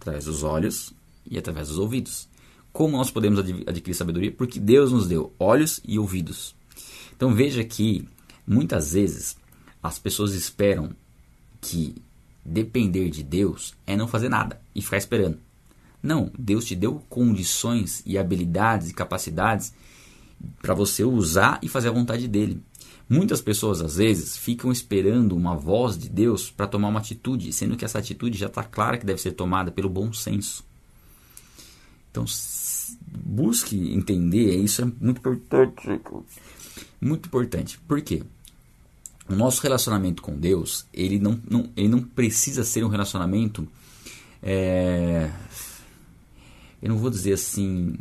Através dos olhos e através dos ouvidos. Como nós podemos adquirir sabedoria? Porque Deus nos deu olhos e ouvidos. Então veja que muitas vezes as pessoas esperam que depender de Deus é não fazer nada e ficar esperando. Não, Deus te deu condições e habilidades e capacidades para você usar e fazer a vontade dele. Muitas pessoas às vezes ficam esperando uma voz de Deus para tomar uma atitude, sendo que essa atitude já está clara que deve ser tomada pelo bom senso. Então, busque entender, isso é muito importante. Muito importante. Por quê? O nosso relacionamento com Deus, ele não, não, ele não precisa ser um relacionamento. É, eu não vou dizer assim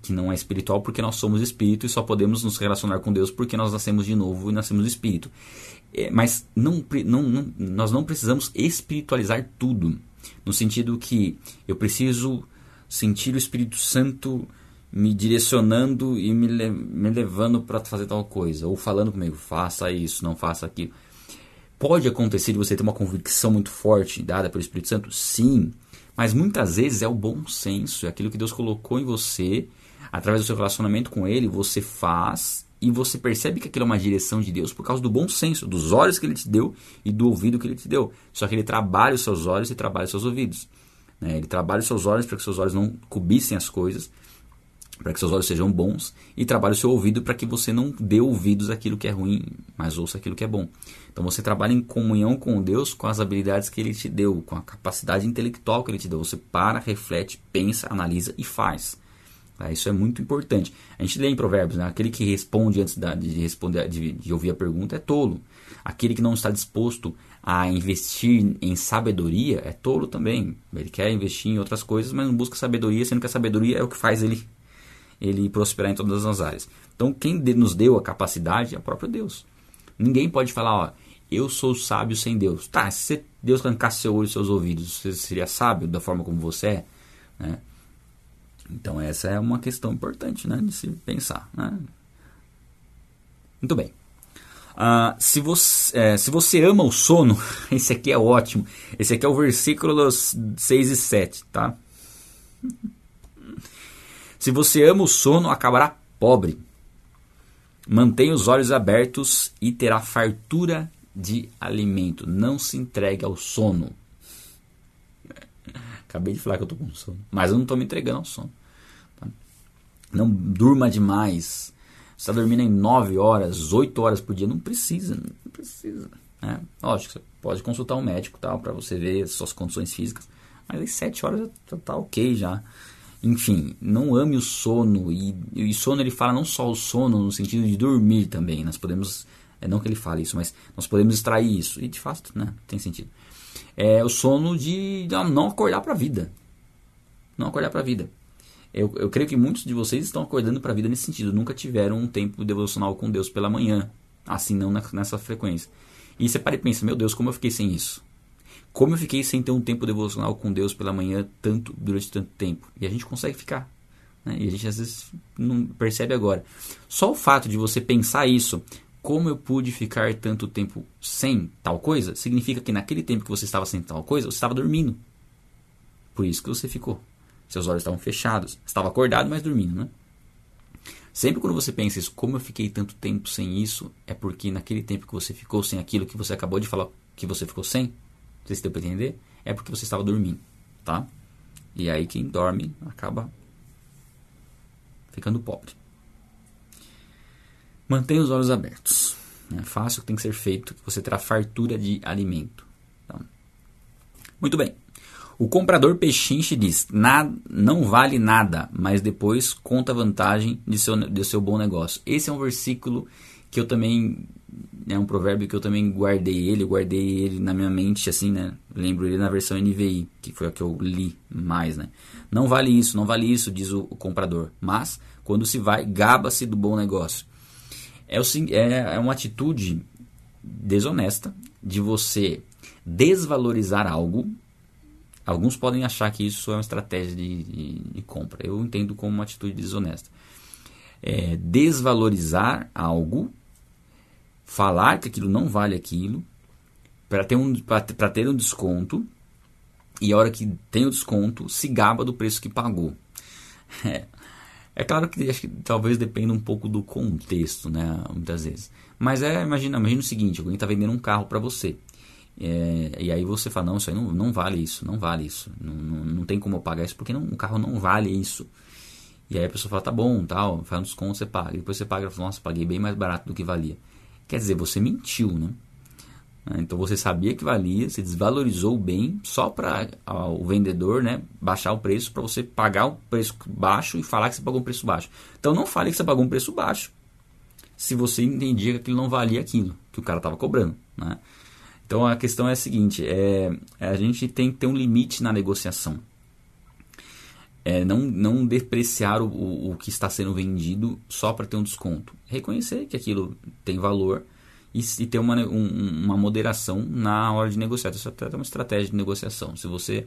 que não é espiritual porque nós somos espírito e só podemos nos relacionar com Deus porque nós nascemos de novo e nascemos do espírito. É, mas não, não, não, nós não precisamos espiritualizar tudo. No sentido que eu preciso sentir o Espírito Santo me direcionando e me, me levando para fazer tal coisa, ou falando comigo, faça isso, não faça aquilo. Pode acontecer de você ter uma convicção muito forte dada pelo Espírito Santo? Sim, mas muitas vezes é o bom senso, é aquilo que Deus colocou em você, através do seu relacionamento com Ele, você faz e você percebe que aquilo é uma direção de Deus por causa do bom senso, dos olhos que Ele te deu e do ouvido que Ele te deu. Só que Ele trabalha os seus olhos e trabalha os seus ouvidos. Né? Ele trabalha os seus olhos para que seus olhos não cobissem as coisas, para que seus olhos sejam bons, e trabalha o seu ouvido para que você não dê ouvidos àquilo que é ruim, mas ouça aquilo que é bom. Então você trabalha em comunhão com Deus com as habilidades que Ele te deu, com a capacidade intelectual que Ele te deu. Você para, reflete, pensa, analisa e faz. Tá? Isso é muito importante. A gente lê em Provérbios, né? aquele que responde antes de, responder, de, de ouvir a pergunta é tolo. Aquele que não está disposto a investir em sabedoria é tolo também. Ele quer investir em outras coisas, mas não busca sabedoria, sendo que a sabedoria é o que faz ele, ele prosperar em todas as áreas. Então, quem nos deu a capacidade é o próprio Deus. Ninguém pode falar, ó, eu sou sábio sem Deus. Tá, se Deus arrancasse seu olho e seus ouvidos, você seria sábio da forma como você é? Né? Então, essa é uma questão importante né, de se pensar. Né? Muito bem. Uh, se, você, é, se você ama o sono, <laughs> esse aqui é ótimo. Esse aqui é o versículo 6 e 7, tá? Se você ama o sono, acabará pobre. Mantenha os olhos abertos e terá fartura de alimento. Não se entregue ao sono. <laughs> Acabei de falar que eu tô com sono. Mas eu não tô me entregando ao sono. Tá? Não durma demais. Está dormindo em 9 horas, 8 horas por dia. Não precisa, não precisa. Né? Lógico, você pode consultar um médico tal para você ver suas condições físicas. Mas aí 7 horas já tá ok já. Enfim, não ame o sono. E, e sono ele fala não só o sono no sentido de dormir também. Nós podemos é não que ele fale isso, mas nós podemos extrair isso. E de fato, né, tem sentido. É o sono de não acordar para a vida. Não acordar para a vida. Eu, eu creio que muitos de vocês estão acordando para a vida nesse sentido. Nunca tiveram um tempo devocional com Deus pela manhã. Assim, não nessa frequência. E você para e pensa, meu Deus, como eu fiquei sem isso? Como eu fiquei sem ter um tempo devocional com Deus pela manhã tanto durante tanto tempo? E a gente consegue ficar. Né? E a gente às vezes não percebe agora. Só o fato de você pensar isso como eu pude ficar tanto tempo sem tal coisa, significa que naquele tempo que você estava sem tal coisa, você estava dormindo. Por isso que você ficou. Seus olhos estavam fechados. Estava acordado, mas dormindo, né? Sempre quando você pensa isso, como eu fiquei tanto tempo sem isso, é porque naquele tempo que você ficou sem aquilo que você acabou de falar que você ficou sem, não sei se deu para entender, é porque você estava dormindo, tá? E aí quem dorme acaba ficando pobre. Mantenha os olhos abertos. É fácil o que tem que ser feito, que você terá fartura de alimento. Então, muito bem. O comprador pechinche diz: não vale nada, mas depois conta a vantagem de seu, de seu bom negócio. Esse é um versículo que eu também. É um provérbio que eu também guardei ele, guardei ele na minha mente, assim, né? Lembro ele na versão NVI, que foi a que eu li mais, né? Não vale isso, não vale isso, diz o, o comprador. Mas, quando se vai, gaba-se do bom negócio é, o, é, é uma atitude desonesta de você desvalorizar algo. Alguns podem achar que isso é uma estratégia de, de, de compra. Eu entendo como uma atitude desonesta. É desvalorizar algo, falar que aquilo não vale aquilo, para ter, um, ter um desconto, e a hora que tem o desconto, se gaba do preço que pagou. <laughs> É, é claro que acho que talvez dependa um pouco do contexto, né? Muitas vezes. Mas é, imagina, imagina o seguinte, alguém está vendendo um carro para você. É, e aí você fala, não, isso aí não, não vale isso, não vale isso. Não, não, não tem como eu pagar isso, porque não, o carro não vale isso. E aí a pessoa fala, tá bom, tal, faz um desconto, você paga. E depois você paga e fala, nossa, paguei bem mais barato do que valia. Quer dizer, você mentiu, né? Né? Então você sabia que valia, você desvalorizou bem só para o vendedor né, baixar o preço para você pagar o preço baixo e falar que você pagou um preço baixo. Então não fale que você pagou um preço baixo se você entendia que aquilo não valia aquilo que o cara estava cobrando. Né? Então a questão é a seguinte: é, é, a gente tem que ter um limite na negociação. É, não, não depreciar o, o, o que está sendo vendido só para ter um desconto. Reconhecer que aquilo tem valor e, e ter uma, um, uma moderação na hora de negociar. Isso é uma estratégia de negociação. Se você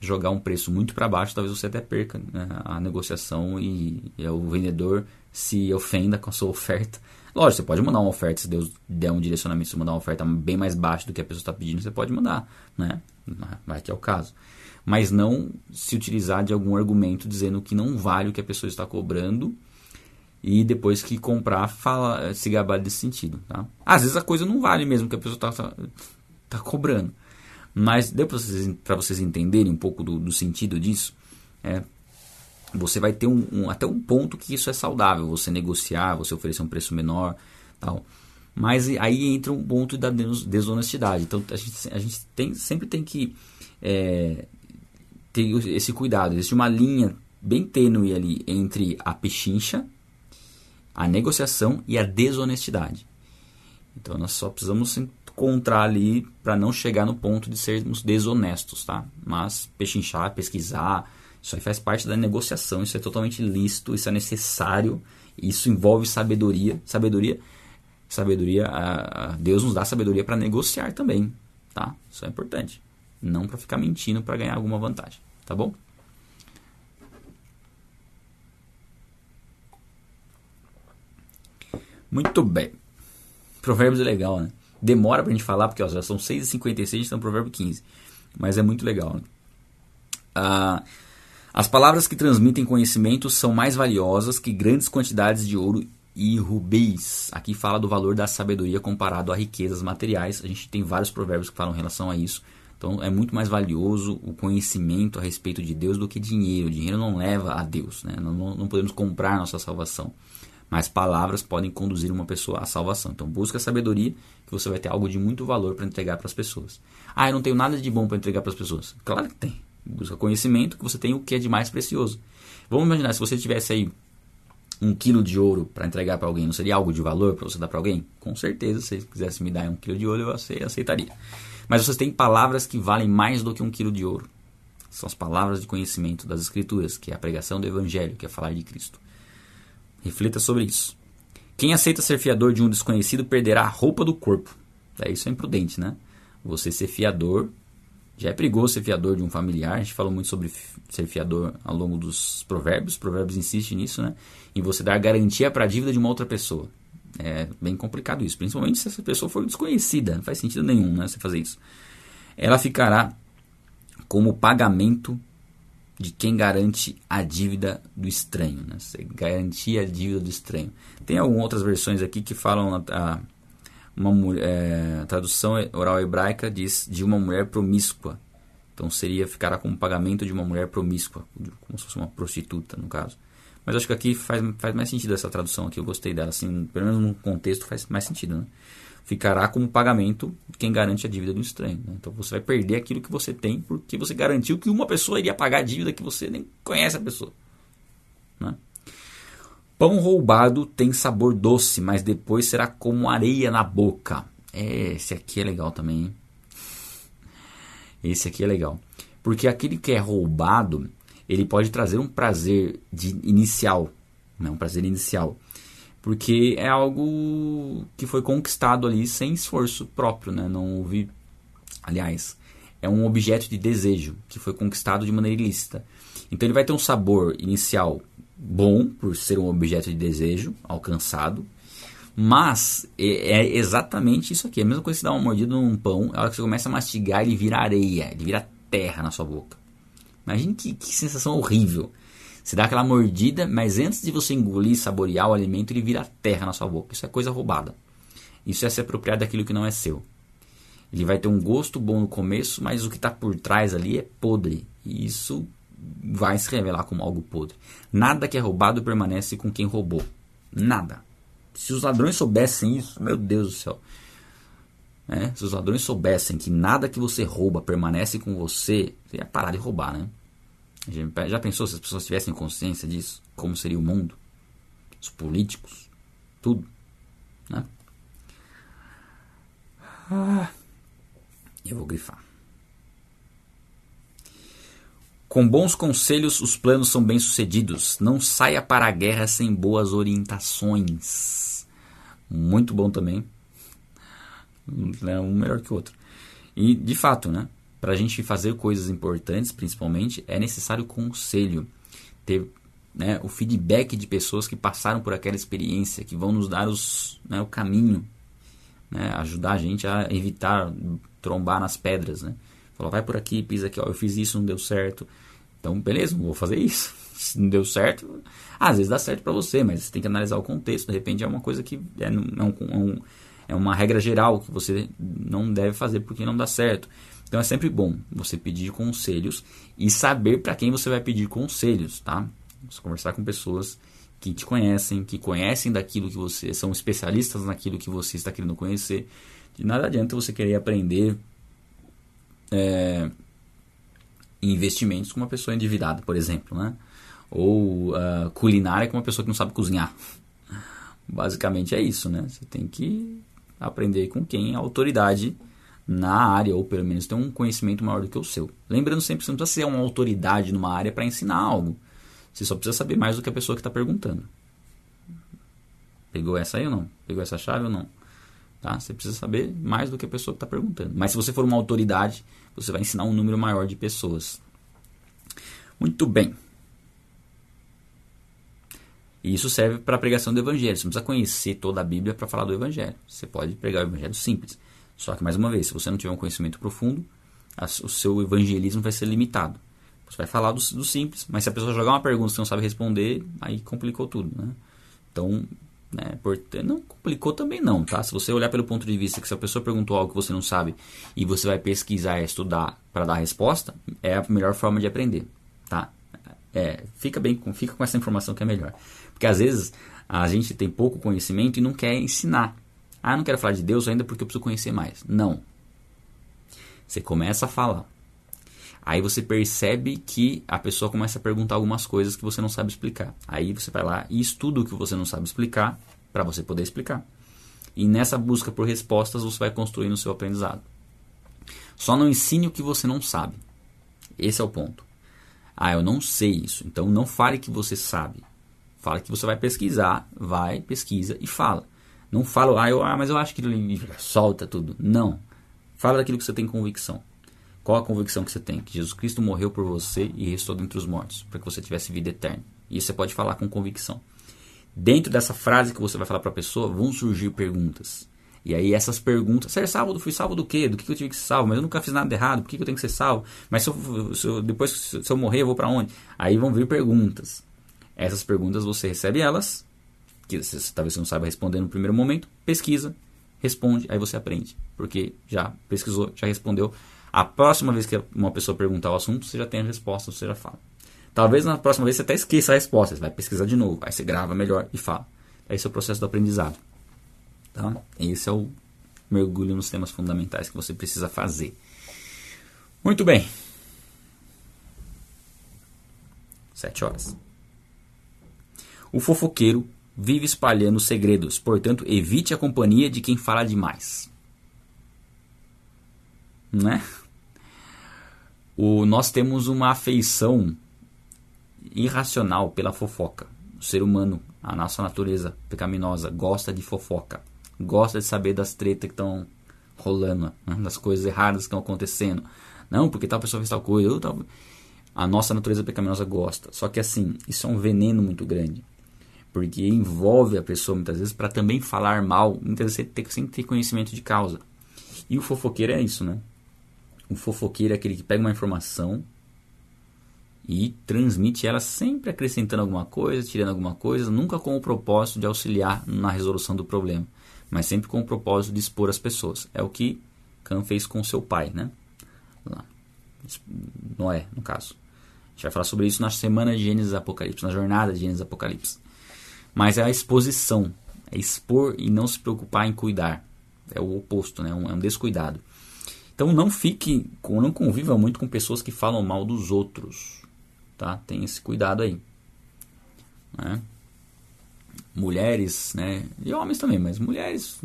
jogar um preço muito para baixo, talvez você até perca né, a negociação e, e, o vendedor se ofenda com a sua oferta. Lógico, você pode mandar uma oferta, se Deus der um direcionamento, se mandar uma oferta bem mais baixa do que a pessoa está pedindo, você pode mandar, né? Vai que é o caso. Mas não se utilizar de algum argumento dizendo que não vale o que a pessoa está cobrando e depois que comprar, fala, se gabar desse sentido. Tá? Às vezes a coisa não vale mesmo que a pessoa está tá, tá cobrando. Mas deu para vocês, vocês entenderem um pouco do, do sentido disso. É, você vai ter um, um, até um ponto que isso é saudável, você negociar, você oferecer um preço menor, tal. Mas aí entra um ponto da desonestidade. Então a gente, a gente tem, sempre tem que é, ter esse cuidado. Existe uma linha bem tênue ali entre a pechincha a negociação e a desonestidade. Então nós só precisamos encontrar ali para não chegar no ponto de sermos desonestos, tá? Mas pechinchar, pesquisar, isso aí faz parte da negociação, isso é totalmente lícito, isso é necessário, isso envolve sabedoria, sabedoria, sabedoria, a, a Deus nos dá sabedoria para negociar também, tá? Isso é importante, não para ficar mentindo para ganhar alguma vantagem, tá bom? Muito bem. Provérbios é legal, né? Demora pra gente falar, porque ó, já são 6h56, a gente tá no provérbio 15. Mas é muito legal. Né? Ah, as palavras que transmitem conhecimento são mais valiosas que grandes quantidades de ouro e rubis. Aqui fala do valor da sabedoria comparado a riquezas materiais. A gente tem vários provérbios que falam em relação a isso. Então é muito mais valioso o conhecimento a respeito de Deus do que dinheiro. O dinheiro não leva a Deus, né? não, não podemos comprar nossa salvação. Mas palavras podem conduzir uma pessoa à salvação. Então busca a sabedoria que você vai ter algo de muito valor para entregar para as pessoas. Ah, eu não tenho nada de bom para entregar para as pessoas. Claro que tem. Busca conhecimento que você tem o que é de mais precioso. Vamos imaginar se você tivesse aí um quilo de ouro para entregar para alguém, não seria algo de valor para você dar para alguém? Com certeza, se você quisesse me dar um quilo de ouro, eu aceitaria. Mas vocês têm palavras que valem mais do que um quilo de ouro. São as palavras de conhecimento das Escrituras, que é a pregação do Evangelho, que é falar de Cristo. Reflita sobre isso. Quem aceita ser fiador de um desconhecido perderá a roupa do corpo. É isso é imprudente, né? Você ser fiador já é perigoso ser fiador de um familiar. A gente falou muito sobre ser fiador ao longo dos provérbios. Os provérbios insistem nisso, né? Em você dar garantia para a dívida de uma outra pessoa. É bem complicado isso, principalmente se essa pessoa for desconhecida. Não faz sentido nenhum, né? Você fazer isso. Ela ficará como pagamento de quem garante a dívida do estranho. Né? Você garantir a dívida do estranho. Tem algumas outras versões aqui que falam a, a uma é, tradução oral hebraica diz de uma mulher promíscua. Então seria ficará como pagamento de uma mulher promíscua, como se fosse uma prostituta no caso. Mas acho que aqui faz, faz mais sentido essa tradução aqui, eu gostei dela, assim, pelo menos no contexto faz mais sentido, né? Ficará como pagamento quem garante a dívida do estranho. Né? Então você vai perder aquilo que você tem porque você garantiu que uma pessoa iria pagar a dívida que você nem conhece a pessoa. Né? Pão roubado tem sabor doce, mas depois será como areia na boca. É, esse aqui é legal também. Hein? Esse aqui é legal. Porque aquele que é roubado, ele pode trazer um prazer de inicial, né? um prazer inicial. Porque é algo que foi conquistado ali sem esforço próprio, né? Não houve... Aliás, é um objeto de desejo que foi conquistado de maneira ilícita. Então ele vai ter um sabor inicial bom por ser um objeto de desejo alcançado, mas é, é exatamente isso aqui. É a mesma coisa que você dá uma mordida num pão, a hora que você começa a mastigar, ele vira areia, ele vira terra na sua boca. Imagine que, que sensação horrível. Você dá aquela mordida, mas antes de você engolir, saborear o alimento, ele vira terra na sua boca. Isso é coisa roubada. Isso é se apropriar daquilo que não é seu. Ele vai ter um gosto bom no começo, mas o que está por trás ali é podre. E isso vai se revelar como algo podre. Nada que é roubado permanece com quem roubou. Nada. Se os ladrões soubessem isso, meu Deus do céu. É, se os ladrões soubessem que nada que você rouba permanece com você, você ia parar de roubar, né? Já pensou se as pessoas tivessem consciência disso? Como seria o mundo? Os políticos? Tudo. Né? Ah, eu vou grifar. Com bons conselhos, os planos são bem-sucedidos. Não saia para a guerra sem boas orientações. Muito bom também. É um melhor que o outro. E, de fato, né? Para a gente fazer coisas importantes, principalmente, é necessário conselho. Ter né, o feedback de pessoas que passaram por aquela experiência, que vão nos dar os, né, o caminho, né, ajudar a gente a evitar trombar nas pedras, né? Falou, vai por aqui, pisa aqui, ó, eu fiz isso, não deu certo. Então, beleza, não vou fazer isso. <laughs> Se não deu certo, às vezes dá certo para você, mas você tem que analisar o contexto. De repente é uma coisa que é, é, um, é uma regra geral que você não deve fazer porque não dá certo. Então é sempre bom você pedir conselhos e saber para quem você vai pedir conselhos, tá? Você conversar com pessoas que te conhecem, que conhecem daquilo que você são especialistas naquilo que você está querendo conhecer. De nada adianta você querer aprender é, investimentos com uma pessoa endividada, por exemplo, né? Ou uh, culinária com uma pessoa que não sabe cozinhar. <laughs> Basicamente é isso, né? Você tem que aprender com quem é autoridade na área, ou pelo menos tem um conhecimento maior do que o seu. Lembrando sempre, você não precisa ser uma autoridade numa área para ensinar algo. Você só precisa saber mais do que a pessoa que está perguntando. Pegou essa aí ou não? Pegou essa chave ou não? Tá? Você precisa saber mais do que a pessoa que está perguntando. Mas se você for uma autoridade, você vai ensinar um número maior de pessoas. Muito bem. E isso serve para a pregação do Evangelho. Você não precisa conhecer toda a Bíblia para falar do Evangelho. Você pode pregar o Evangelho simples. Só que, mais uma vez, se você não tiver um conhecimento profundo, o seu evangelismo vai ser limitado. Você vai falar do, do simples, mas se a pessoa jogar uma pergunta e você não sabe responder, aí complicou tudo. Né? Então, Né? Não complicou também não, tá? Se você olhar pelo ponto de vista que se a pessoa perguntou algo que você não sabe e você vai pesquisar e estudar para dar a resposta, é a melhor forma de aprender, tá? É, fica bem, fica com essa informação que é melhor. Porque às vezes a gente tem pouco conhecimento e não quer ensinar. Ah, não quero falar de Deus ainda porque eu preciso conhecer mais. Não. Você começa a falar. Aí você percebe que a pessoa começa a perguntar algumas coisas que você não sabe explicar. Aí você vai lá e estuda o que você não sabe explicar para você poder explicar. E nessa busca por respostas você vai construindo o seu aprendizado. Só não ensine o que você não sabe. Esse é o ponto. Ah, eu não sei isso. Então não fale que você sabe. Fala que você vai pesquisar, vai, pesquisa e fala. Não fala, ah, eu, ah mas eu acho que solta tudo. Não. Fala daquilo que você tem convicção. Qual a convicção que você tem? Que Jesus Cristo morreu por você e restou dentre os mortos, para que você tivesse vida eterna. E você pode falar com convicção. Dentro dessa frase que você vai falar para a pessoa, vão surgir perguntas. E aí essas perguntas, ser salvo, fui salvo do quê? Do que eu tive que ser salvo? Mas eu nunca fiz nada errado, por que eu tenho que ser salvo? Mas se eu, se eu, depois se eu morrer, eu vou para onde? Aí vão vir perguntas. Essas perguntas você recebe elas, que você, talvez você não saiba responder no primeiro momento, pesquisa, responde, aí você aprende. Porque já pesquisou, já respondeu, a próxima vez que uma pessoa perguntar o assunto, você já tem a resposta, você já fala. Talvez na próxima vez você até esqueça a resposta, você vai pesquisar de novo, aí você grava melhor e fala. Esse é o processo do aprendizado. Tá? Esse é o mergulho nos temas fundamentais que você precisa fazer. Muito bem. Sete horas. O fofoqueiro vive espalhando segredos, portanto, evite a companhia de quem fala demais. Né? O, nós temos uma afeição irracional pela fofoca. O ser humano, a nossa natureza pecaminosa, gosta de fofoca. Gosta de saber das tretas que estão rolando, né? das coisas erradas que estão acontecendo. Não, porque tal pessoa fez tal coisa. Tal... A nossa natureza pecaminosa gosta. Só que assim, isso é um veneno muito grande. Porque envolve a pessoa muitas vezes para também falar mal. Muitas vezes você tem que ter conhecimento de causa. E o fofoqueiro é isso, né? O fofoqueiro é aquele que pega uma informação e transmite ela sempre acrescentando alguma coisa, tirando alguma coisa, nunca com o propósito de auxiliar na resolução do problema, mas sempre com o propósito de expor as pessoas. É o que Cã fez com seu pai, né? Noé, no caso. A gente vai falar sobre isso na semana de Gênesis Apocalipse, na jornada de Gênesis Apocalipse. Mas é a exposição, é expor e não se preocupar em cuidar. É o oposto, né? é um descuidado. Então não fique, não conviva muito com pessoas que falam mal dos outros, tá? Tem esse cuidado aí. Né? Mulheres, né? E homens também, mas mulheres,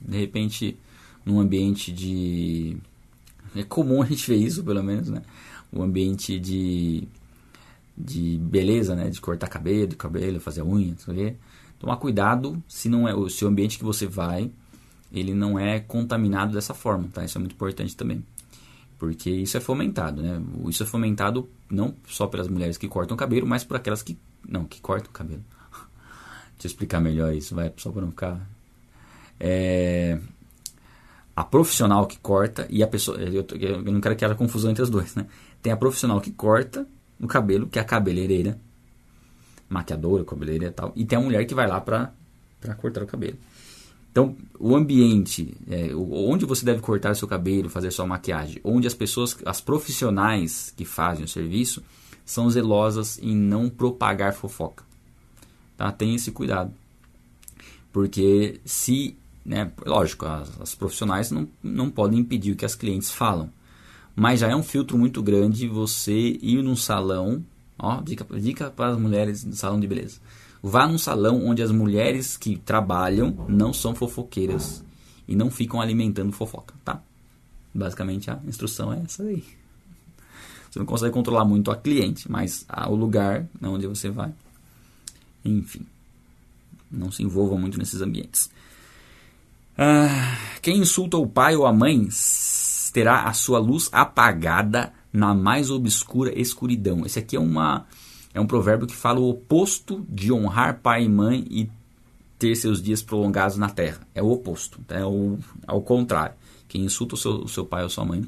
de repente, num ambiente de... É comum a gente ver isso, pelo menos, né? O ambiente de, de beleza, né? De cortar cabelo, cabelo, fazer unha, não sei o quê. Tomar cuidado se não é o seu ambiente que você vai ele não é contaminado dessa forma, tá? Isso é muito importante também. Porque isso é fomentado, né? Isso é fomentado não só pelas mulheres que cortam o cabelo, mas por aquelas que. Não, que cortam o cabelo. <laughs> Deixa eu explicar melhor isso, vai, só para não ficar. É, a profissional que corta e a pessoa. Eu, eu não quero que haja confusão entre as duas, né? Tem a profissional que corta o cabelo, que é a cabeleireira, maquiadora, cabeleireira e tal, e tem a mulher que vai lá para cortar o cabelo. Então, o ambiente, é, onde você deve cortar seu cabelo, fazer sua maquiagem, onde as pessoas, as profissionais que fazem o serviço, são zelosas em não propagar fofoca. Tá? Tenha esse cuidado. Porque se, né, lógico, as, as profissionais não, não podem impedir o que as clientes falam. Mas já é um filtro muito grande você ir num salão, ó, dica, dica para as mulheres no salão de beleza Vá num salão onde as mulheres que trabalham não são fofoqueiras e não ficam alimentando fofoca, tá? Basicamente a instrução é essa aí. Você não consegue controlar muito a cliente, mas o lugar onde você vai. Enfim, não se envolva muito nesses ambientes. Ah, quem insulta o pai ou a mãe terá a sua luz apagada na mais obscura escuridão. Esse aqui é uma é um provérbio que fala o oposto de honrar pai e mãe e ter seus dias prolongados na terra. É o oposto, é o ao contrário. Quem insulta o seu, o seu pai ou sua mãe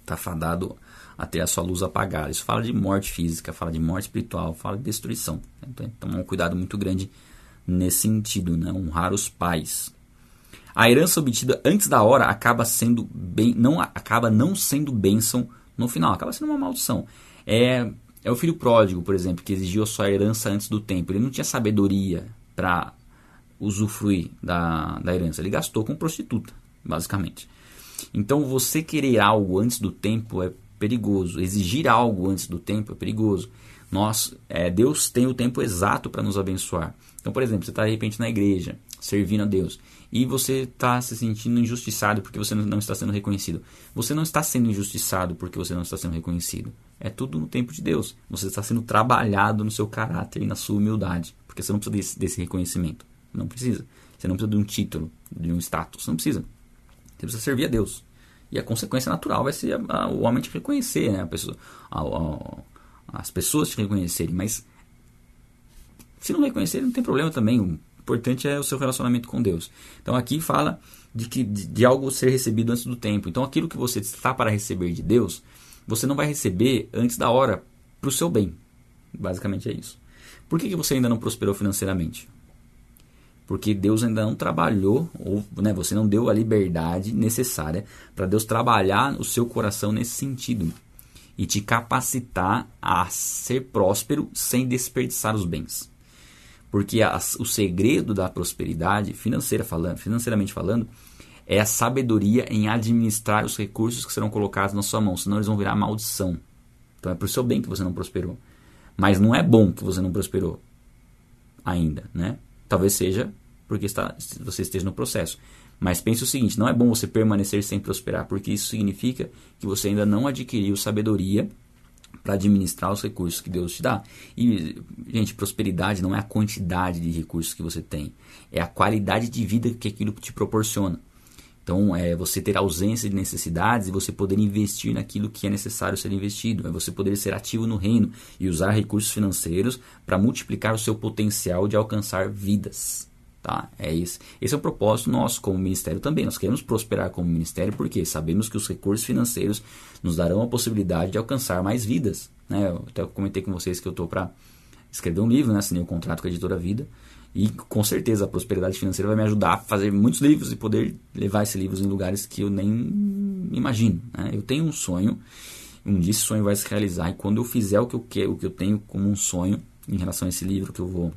está fadado a ter a sua luz apagada. Isso fala de morte física, fala de morte espiritual, fala de destruição. Então, tomar um cuidado muito grande nesse sentido, né? honrar os pais. A herança obtida antes da hora acaba sendo bem, não acaba não sendo bênção no final, acaba sendo uma maldição. É, é o filho pródigo, por exemplo, que exigiu a sua herança antes do tempo. Ele não tinha sabedoria para usufruir da, da herança. Ele gastou com prostituta, basicamente. Então, você querer algo antes do tempo é perigoso. Exigir algo antes do tempo é perigoso. Nós, é, Deus tem o tempo exato para nos abençoar. Então, por exemplo, você está de repente na igreja, servindo a Deus, e você está se sentindo injustiçado porque você não está sendo reconhecido. Você não está sendo injustiçado porque você não está sendo reconhecido. É tudo no tempo de Deus. Você está sendo trabalhado no seu caráter e na sua humildade, porque você não precisa desse, desse reconhecimento. Não precisa. Você não precisa de um título, de um status. Não precisa. Você precisa servir a Deus. E a consequência natural vai ser a, a, o homem te reconhecer, né? pessoa, a, as pessoas te reconhecerem. Mas se não reconhecerem, não tem problema também. Importante é o seu relacionamento com Deus. Então aqui fala de, que, de, de algo ser recebido antes do tempo. Então aquilo que você está para receber de Deus, você não vai receber antes da hora para o seu bem. Basicamente é isso. Por que, que você ainda não prosperou financeiramente? porque Deus ainda não trabalhou, ou né, você não deu a liberdade necessária para Deus trabalhar o seu coração nesse sentido e te capacitar a ser próspero sem desperdiçar os bens. Porque o segredo da prosperidade, financeira falando, financeiramente falando, é a sabedoria em administrar os recursos que serão colocados na sua mão, senão eles vão virar maldição. Então é o seu bem que você não prosperou. Mas não é bom que você não prosperou ainda, né? Talvez seja porque está, você esteja no processo. Mas pense o seguinte: não é bom você permanecer sem prosperar, porque isso significa que você ainda não adquiriu sabedoria para administrar os recursos que Deus te dá. E, gente, prosperidade não é a quantidade de recursos que você tem, é a qualidade de vida que aquilo te proporciona. Então, é você ter ausência de necessidades e você poder investir naquilo que é necessário ser investido. É você poder ser ativo no reino e usar recursos financeiros para multiplicar o seu potencial de alcançar vidas. Tá? É isso. Esse é o propósito nosso como ministério também. Nós queremos prosperar como ministério porque sabemos que os recursos financeiros nos darão a possibilidade de alcançar mais vidas. Né? Eu até comentei com vocês que eu estou para escrever um livro, né? assinei um contrato com a editora Vida. E com certeza a prosperidade financeira vai me ajudar a fazer muitos livros e poder levar esses livros em lugares que eu nem imagino. Né? Eu tenho um sonho, um dia esse sonho vai se realizar. E quando eu fizer o que eu quero, o que eu tenho como um sonho em relação a esse livro que eu vou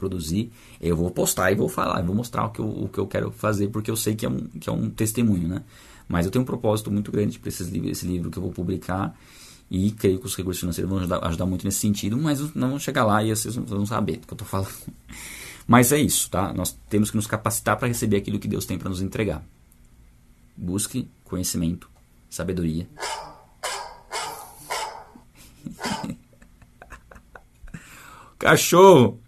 produzir, eu vou postar e vou falar, vou mostrar o que eu, o que eu quero fazer, porque eu sei que é um, que é um testemunho, né? Mas eu tenho um propósito muito grande para esse esse livro que eu vou publicar e creio que os recursos financeiros vão ajudar, ajudar muito nesse sentido, mas não chegar lá e vocês vão saber do que eu estou falando. <laughs> Mas é isso, tá? Nós temos que nos capacitar para receber aquilo que Deus tem para nos entregar. Busque conhecimento, sabedoria. <laughs> Cachorro!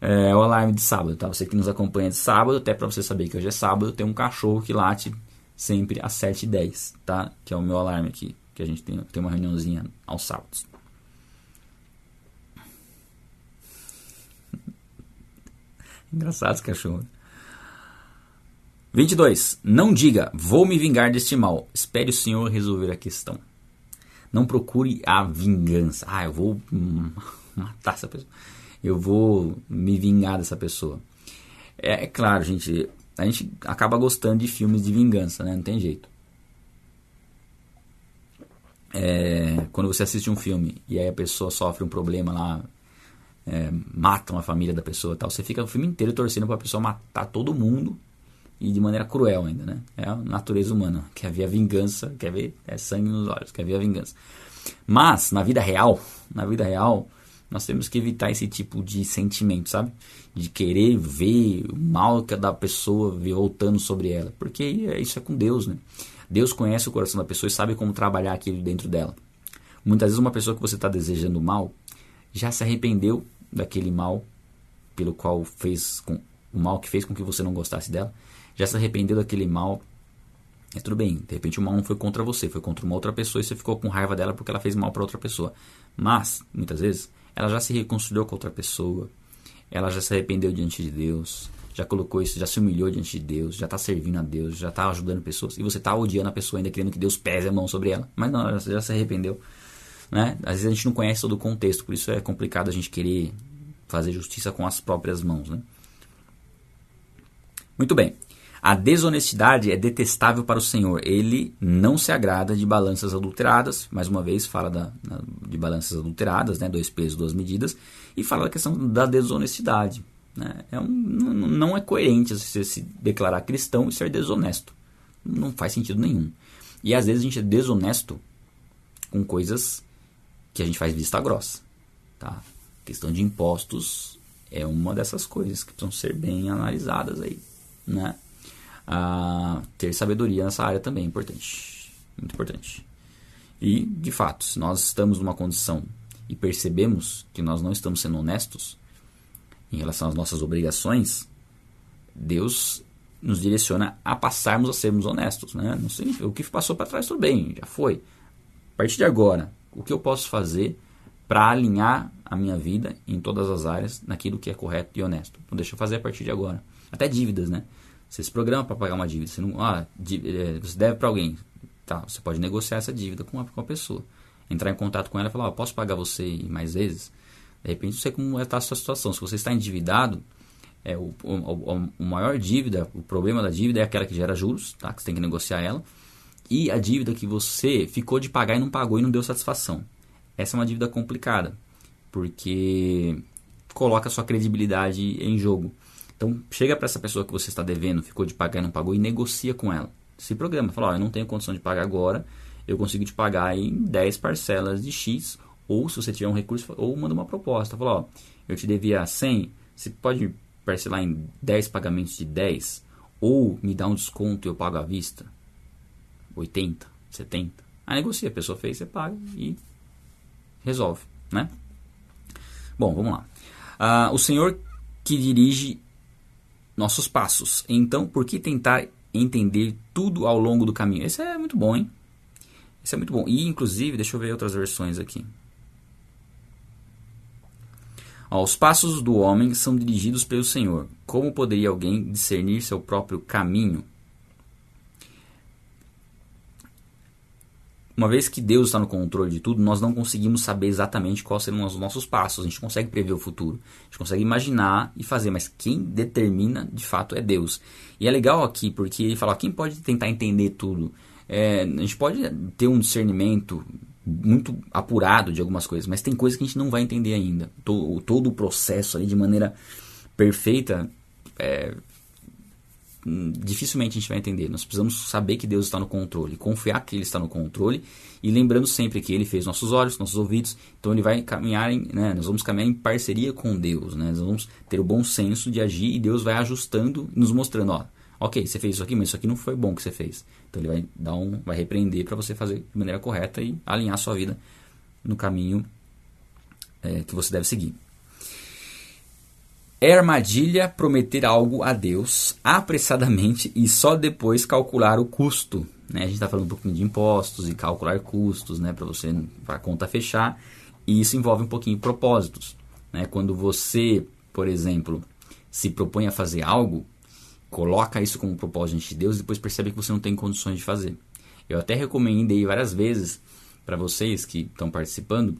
É, o alarme de sábado, tá? Você que nos acompanha de sábado, até para você saber que hoje é sábado, tem um cachorro que late sempre às 7h10, tá? Que é o meu alarme aqui, que a gente tem, tem uma reuniãozinha aos sábados. <laughs> Engraçado esse cachorro. 22. Não diga, vou me vingar deste mal. Espere o Senhor resolver a questão. Não procure a vingança. Ah, eu vou <laughs> matar essa pessoa eu vou me vingar dessa pessoa. É, é, claro, gente, a gente acaba gostando de filmes de vingança, né? Não tem jeito. É, quando você assiste um filme e aí a pessoa sofre um problema lá, é, matam a família da pessoa tal, você fica o filme inteiro torcendo para a pessoa matar todo mundo e de maneira cruel ainda, né? É a natureza humana, quer ver a vingança, quer ver é sangue nos olhos, quer ver a vingança. Mas na vida real, na vida real, nós temos que evitar esse tipo de sentimento, sabe? De querer ver o mal que da pessoa voltando sobre ela. Porque isso é com Deus, né? Deus conhece o coração da pessoa e sabe como trabalhar aquilo dentro dela. Muitas vezes uma pessoa que você está desejando mal já se arrependeu daquele mal pelo qual fez com, o mal que fez com que você não gostasse dela, já se arrependeu daquele mal. É tudo bem, de repente o mal não foi contra você, foi contra uma outra pessoa e você ficou com raiva dela porque ela fez mal para outra pessoa. Mas, muitas vezes, ela já se reconciliou com outra pessoa, ela já se arrependeu diante de Deus, já colocou isso, já se humilhou diante de Deus, já está servindo a Deus, já está ajudando pessoas, e você está odiando a pessoa ainda querendo que Deus pese a mão sobre ela. Mas não, ela já se arrependeu. Né? Às vezes a gente não conhece todo o contexto, por isso é complicado a gente querer fazer justiça com as próprias mãos. Né? Muito bem. A desonestidade é detestável para o Senhor. Ele não se agrada de balanças adulteradas. Mais uma vez, fala da, de balanças adulteradas, né? dois pesos, duas medidas. E fala da questão da desonestidade. Né? É um, não é coerente você se declarar cristão e ser desonesto. Não faz sentido nenhum. E às vezes a gente é desonesto com coisas que a gente faz vista grossa. Tá? questão de impostos é uma dessas coisas que precisam ser bem analisadas aí. Né? Ah, ter sabedoria nessa área também é importante. Muito importante. E, de fato, se nós estamos numa condição e percebemos que nós não estamos sendo honestos em relação às nossas obrigações, Deus nos direciona a passarmos a sermos honestos. Né? Não sei, o que passou para trás, tudo bem, já foi. A partir de agora, o que eu posso fazer para alinhar a minha vida em todas as áreas naquilo que é correto e honesto? Então, deixa eu fazer a partir de agora. Até dívidas, né? Você se programa para pagar uma dívida. Você, não, ah, é, você deve para alguém. Tá, você pode negociar essa dívida com a, com a pessoa. Entrar em contato com ela e falar: posso pagar você mais vezes? De repente, não sei como está a sua situação. Se você está endividado, é, o, o, o, maior dívida, o problema da dívida é aquela que gera juros, tá? que você tem que negociar ela. E a dívida que você ficou de pagar e não pagou e não deu satisfação. Essa é uma dívida complicada, porque coloca a sua credibilidade em jogo. Então, chega para essa pessoa que você está devendo, ficou de pagar e não pagou, e negocia com ela. Se programa, fala, eu não tenho condição de pagar agora, eu consigo te pagar em 10 parcelas de X, ou se você tiver um recurso, ou manda uma proposta. Fala, eu te devia 100, você pode parcelar em 10 pagamentos de 10, ou me dá um desconto e eu pago à vista? 80, 70. Aí negocia, a pessoa fez, você paga e resolve, né? Bom, vamos lá. Uh, o Senhor que dirige nossos passos. Então, por que tentar entender tudo ao longo do caminho? Esse é muito bom, hein? Esse é muito bom. E, inclusive, deixa eu ver outras versões aqui. Ó, os passos do homem são dirigidos pelo Senhor. Como poderia alguém discernir seu próprio caminho? Uma vez que Deus está no controle de tudo, nós não conseguimos saber exatamente quais serão os nossos passos. A gente consegue prever o futuro, a gente consegue imaginar e fazer, mas quem determina de fato é Deus. E é legal aqui porque ele fala: quem pode tentar entender tudo? É, a gente pode ter um discernimento muito apurado de algumas coisas, mas tem coisas que a gente não vai entender ainda. Todo, todo o processo ali de maneira perfeita é, dificilmente a gente vai entender. Nós precisamos saber que Deus está no controle, confiar que Ele está no controle e lembrando sempre que Ele fez nossos olhos, nossos ouvidos, então Ele vai caminhar, em, né, nós vamos caminhar em parceria com Deus, né, nós vamos ter o bom senso de agir e Deus vai ajustando, nos mostrando, ó, ok, você fez isso aqui, mas isso aqui não foi bom que você fez. Então Ele vai dar um, vai repreender para você fazer de maneira correta e alinhar a sua vida no caminho é, que você deve seguir. É armadilha prometer algo a Deus apressadamente e só depois calcular o custo. Né? A gente está falando um pouquinho de impostos e calcular custos né? para você para a conta fechar. E isso envolve um pouquinho de propósitos. Né? Quando você, por exemplo, se propõe a fazer algo, coloca isso como propósito de Deus e depois percebe que você não tem condições de fazer. Eu até recomendei várias vezes para vocês que estão participando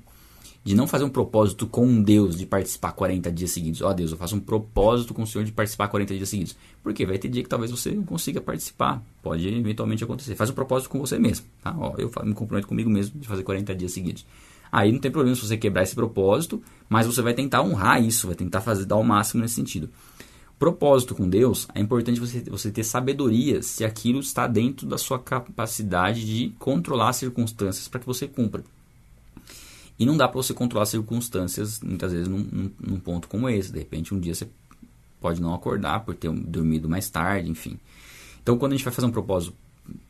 de não fazer um propósito com Deus de participar 40 dias seguidos. Ó oh, Deus, eu faço um propósito com o Senhor de participar 40 dias seguidos. Porque vai ter dia que talvez você não consiga participar. Pode eventualmente acontecer. Faz um propósito com você mesmo. Tá? Ó, eu me comprometo comigo mesmo de fazer 40 dias seguidos. Aí não tem problema se você quebrar esse propósito, mas você vai tentar honrar isso, vai tentar fazer dar o máximo nesse sentido. Propósito com Deus, é importante você, você ter sabedoria se aquilo está dentro da sua capacidade de controlar as circunstâncias para que você cumpra. E não dá para você controlar circunstâncias, muitas vezes, num, num, num, ponto como esse. De repente, um dia você pode não acordar por ter dormido mais tarde, enfim. Então, quando a gente vai fazer um propósito,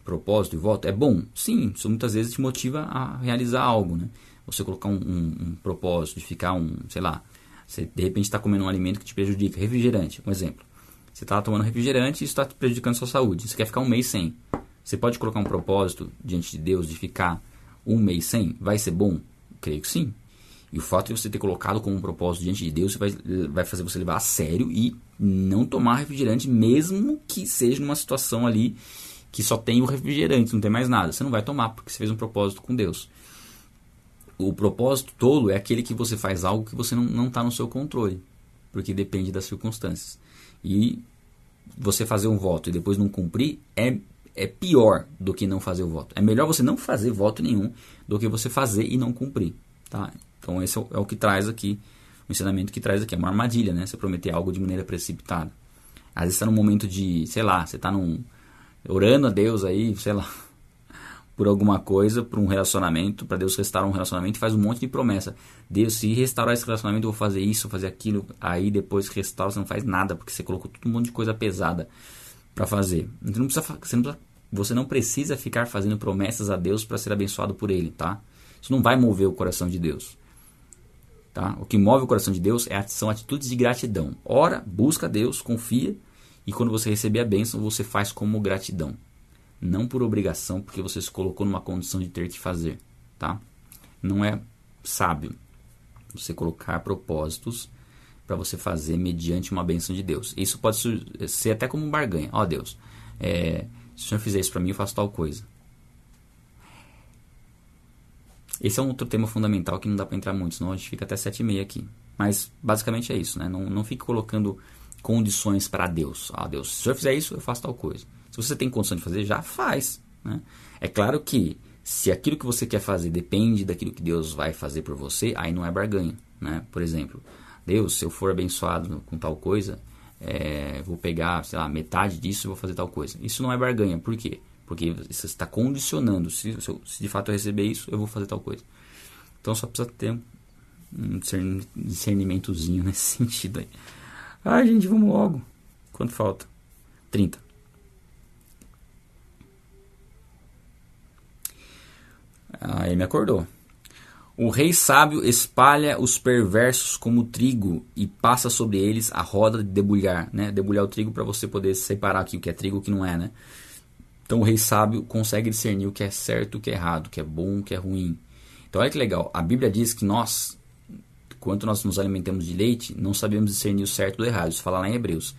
propósito e voto, é bom? Sim, isso muitas vezes te motiva a realizar algo, né? Você colocar um, um, um propósito de ficar um, sei lá, você de repente está comendo um alimento que te prejudica, refrigerante, um exemplo. Você está tomando refrigerante e isso está prejudicando sua saúde. Você quer ficar um mês sem. Você pode colocar um propósito diante de Deus de ficar um mês sem? Vai ser bom? Creio que sim. E o fato de você ter colocado como um propósito diante de Deus vai, vai fazer você levar a sério e não tomar refrigerante, mesmo que seja numa situação ali que só tem o refrigerante, não tem mais nada. Você não vai tomar porque você fez um propósito com Deus. O propósito tolo é aquele que você faz algo que você não está no seu controle. porque depende das circunstâncias. E você fazer um voto e depois não cumprir é, é pior do que não fazer o voto. É melhor você não fazer voto nenhum do que você fazer e não cumprir. Tá? Então esse é o, é o que traz aqui, o ensinamento que traz aqui. É uma armadilha, né? Você prometer algo de maneira precipitada. Às vezes está num momento de, sei lá, você está orando a Deus aí, sei lá, <laughs> por alguma coisa, por um relacionamento, para Deus restaurar um relacionamento, faz um monte de promessa. Deus, se restaurar esse relacionamento, eu vou fazer isso, vou fazer aquilo. Aí depois que restaura, você não faz nada, porque você colocou todo um monte de coisa pesada para fazer. Então não precisa, você, não precisa, você não precisa ficar fazendo promessas a Deus para ser abençoado por Ele, tá? Isso não vai mover o coração de Deus. Tá? O que move o coração de Deus é, são atitudes de gratidão. Ora, busca Deus, confia, e quando você receber a bênção, você faz como gratidão não por obrigação, porque você se colocou numa condição de ter que fazer, tá? Não é sábio você colocar propósitos para você fazer mediante uma bênção de Deus. Isso pode ser até como um barganha. Ó oh, Deus, é, se o Senhor fizer isso para mim, eu faço tal coisa. Esse é um outro tema fundamental que não dá para entrar muito, senão a gente fica até sete e meia aqui. Mas basicamente é isso, né? Não, não fique colocando condições para Deus. Ah, Deus, se o Senhor fizer isso, eu faço tal coisa. Se você tem condição de fazer, já faz. Né? É claro que se aquilo que você quer fazer depende daquilo que Deus vai fazer por você, aí não é barganha. Né? Por exemplo, Deus, se eu for abençoado com tal coisa, é, vou pegar, sei lá, metade disso e vou fazer tal coisa. Isso não é barganha. Por quê? Porque você está condicionando. Se, se, de fato eu receber isso, eu vou fazer tal coisa. Então só precisa ter um discernimentozinho <laughs> nesse sentido aí. Ai, gente, vamos logo. Quanto falta? 30. Aí me acordou. O rei sábio espalha os perversos como trigo e passa sobre eles a roda de debulhar, né? Debulhar o trigo para você poder separar aqui o que é trigo e o que não é, né? Então o rei sábio consegue discernir o que é certo o que é errado, o que é bom o que é ruim. Então olha que legal, a Bíblia diz que nós, quanto nós nos alimentamos de leite, não sabemos discernir o certo do errado. Isso fala lá em Hebreus.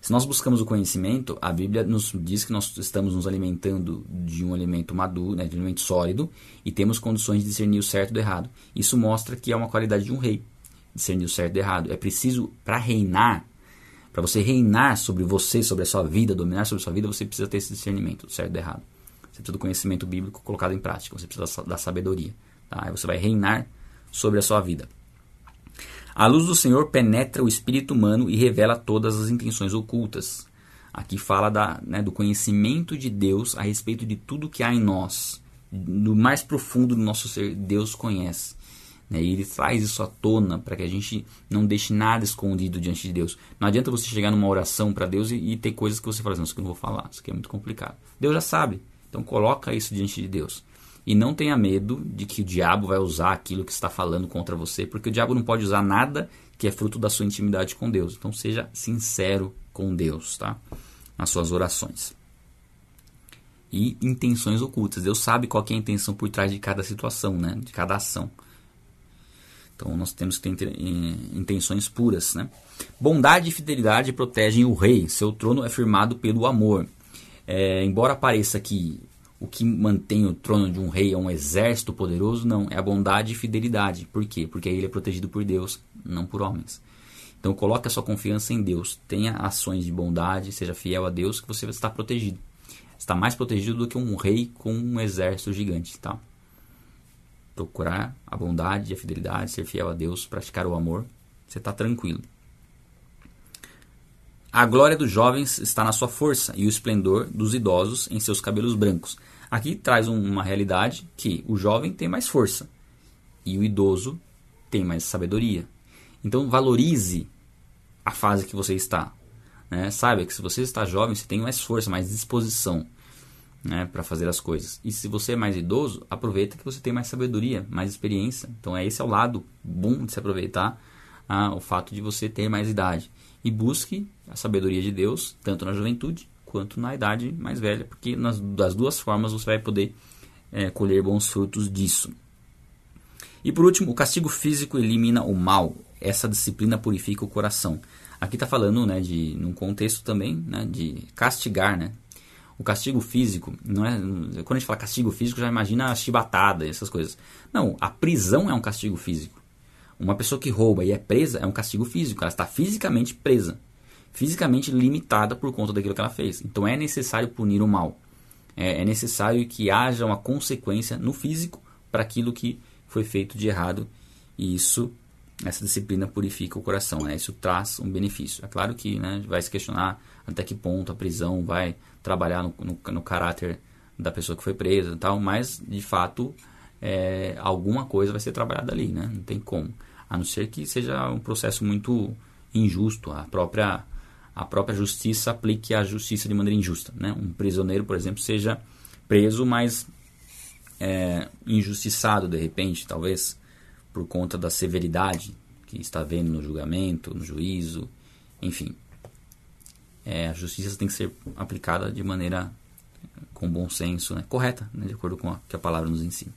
Se nós buscamos o conhecimento, a Bíblia nos diz que nós estamos nos alimentando de um alimento maduro, né, de um alimento sólido, e temos condições de discernir o certo do errado. Isso mostra que é uma qualidade de um rei, discernir o certo do errado. É preciso, para reinar, para você reinar sobre você, sobre a sua vida, dominar sobre a sua vida, você precisa ter esse discernimento do certo e do errado. Você precisa do conhecimento bíblico colocado em prática, você precisa da sabedoria. Tá? Aí você vai reinar sobre a sua vida. A luz do Senhor penetra o espírito humano e revela todas as intenções ocultas. Aqui fala da, né, do conhecimento de Deus a respeito de tudo que há em nós. No mais profundo do nosso ser, Deus conhece. Né, e ele traz isso à tona para que a gente não deixe nada escondido diante de Deus. Não adianta você chegar numa oração para Deus e, e, ter coisas que você fala assim, isso que eu não vou falar, isso aqui é muito complicado. Deus já sabe. Então coloca isso diante de Deus. E não tenha medo de que o diabo vai usar aquilo que está falando contra você, porque o diabo não pode usar nada que é fruto da sua intimidade com Deus. Então seja sincero com Deus, tá? Nas suas orações. E intenções ocultas. Deus sabe qual é a intenção por trás de cada situação, né? De cada ação. Então nós temos que ter eh, intenções puras, né? Bondade e fidelidade protegem o rei. Seu trono é firmado pelo amor. É, embora pareça que o que mantém o trono de um rei é um exército poderoso? Não, é a bondade e fidelidade. Por quê? Porque ele é protegido por Deus, não por homens. Então coloque a sua confiança em Deus, tenha ações de bondade, seja fiel a Deus que você está protegido. Está mais protegido do que um rei com um exército gigante, tá? Procurar a bondade e a fidelidade, ser fiel a Deus, praticar o amor, você está tranquilo. A glória dos jovens está na sua força e o esplendor dos idosos em seus cabelos brancos. Aqui traz uma realidade que o jovem tem mais força e o idoso tem mais sabedoria. Então valorize a fase que você está. Né? Saiba que se você está jovem, você tem mais força, mais disposição né, para fazer as coisas. E se você é mais idoso, aproveita que você tem mais sabedoria, mais experiência. Então é esse é o lado bom de se aproveitar ah, o fato de você ter mais idade e busque a sabedoria de Deus, tanto na juventude quanto na idade mais velha, porque nas, das duas formas você vai poder é, colher bons frutos disso. E por último, o castigo físico elimina o mal. Essa disciplina purifica o coração. Aqui está falando, né, de num contexto também, né, de castigar, né? O castigo físico não é quando a gente fala castigo físico já imagina a chibatada essas coisas. Não, a prisão é um castigo físico. Uma pessoa que rouba e é presa é um castigo físico, ela está fisicamente presa, fisicamente limitada por conta daquilo que ela fez. Então é necessário punir o mal. É, é necessário que haja uma consequência no físico para aquilo que foi feito de errado e isso essa disciplina purifica o coração, né? Isso traz um benefício. É claro que né, vai se questionar até que ponto a prisão vai trabalhar no, no, no caráter da pessoa que foi presa e tal, mas de fato é, alguma coisa vai ser trabalhada ali, né? Não tem como. A não ser que seja um processo muito injusto, a própria, a própria justiça aplique a justiça de maneira injusta, né? Um prisioneiro, por exemplo, seja preso, mas é, injustiçado de repente, talvez por conta da severidade que está vendo no julgamento, no juízo, enfim. É, a justiça tem que ser aplicada de maneira com bom senso, né? correta, né? de acordo com o que a palavra nos ensina.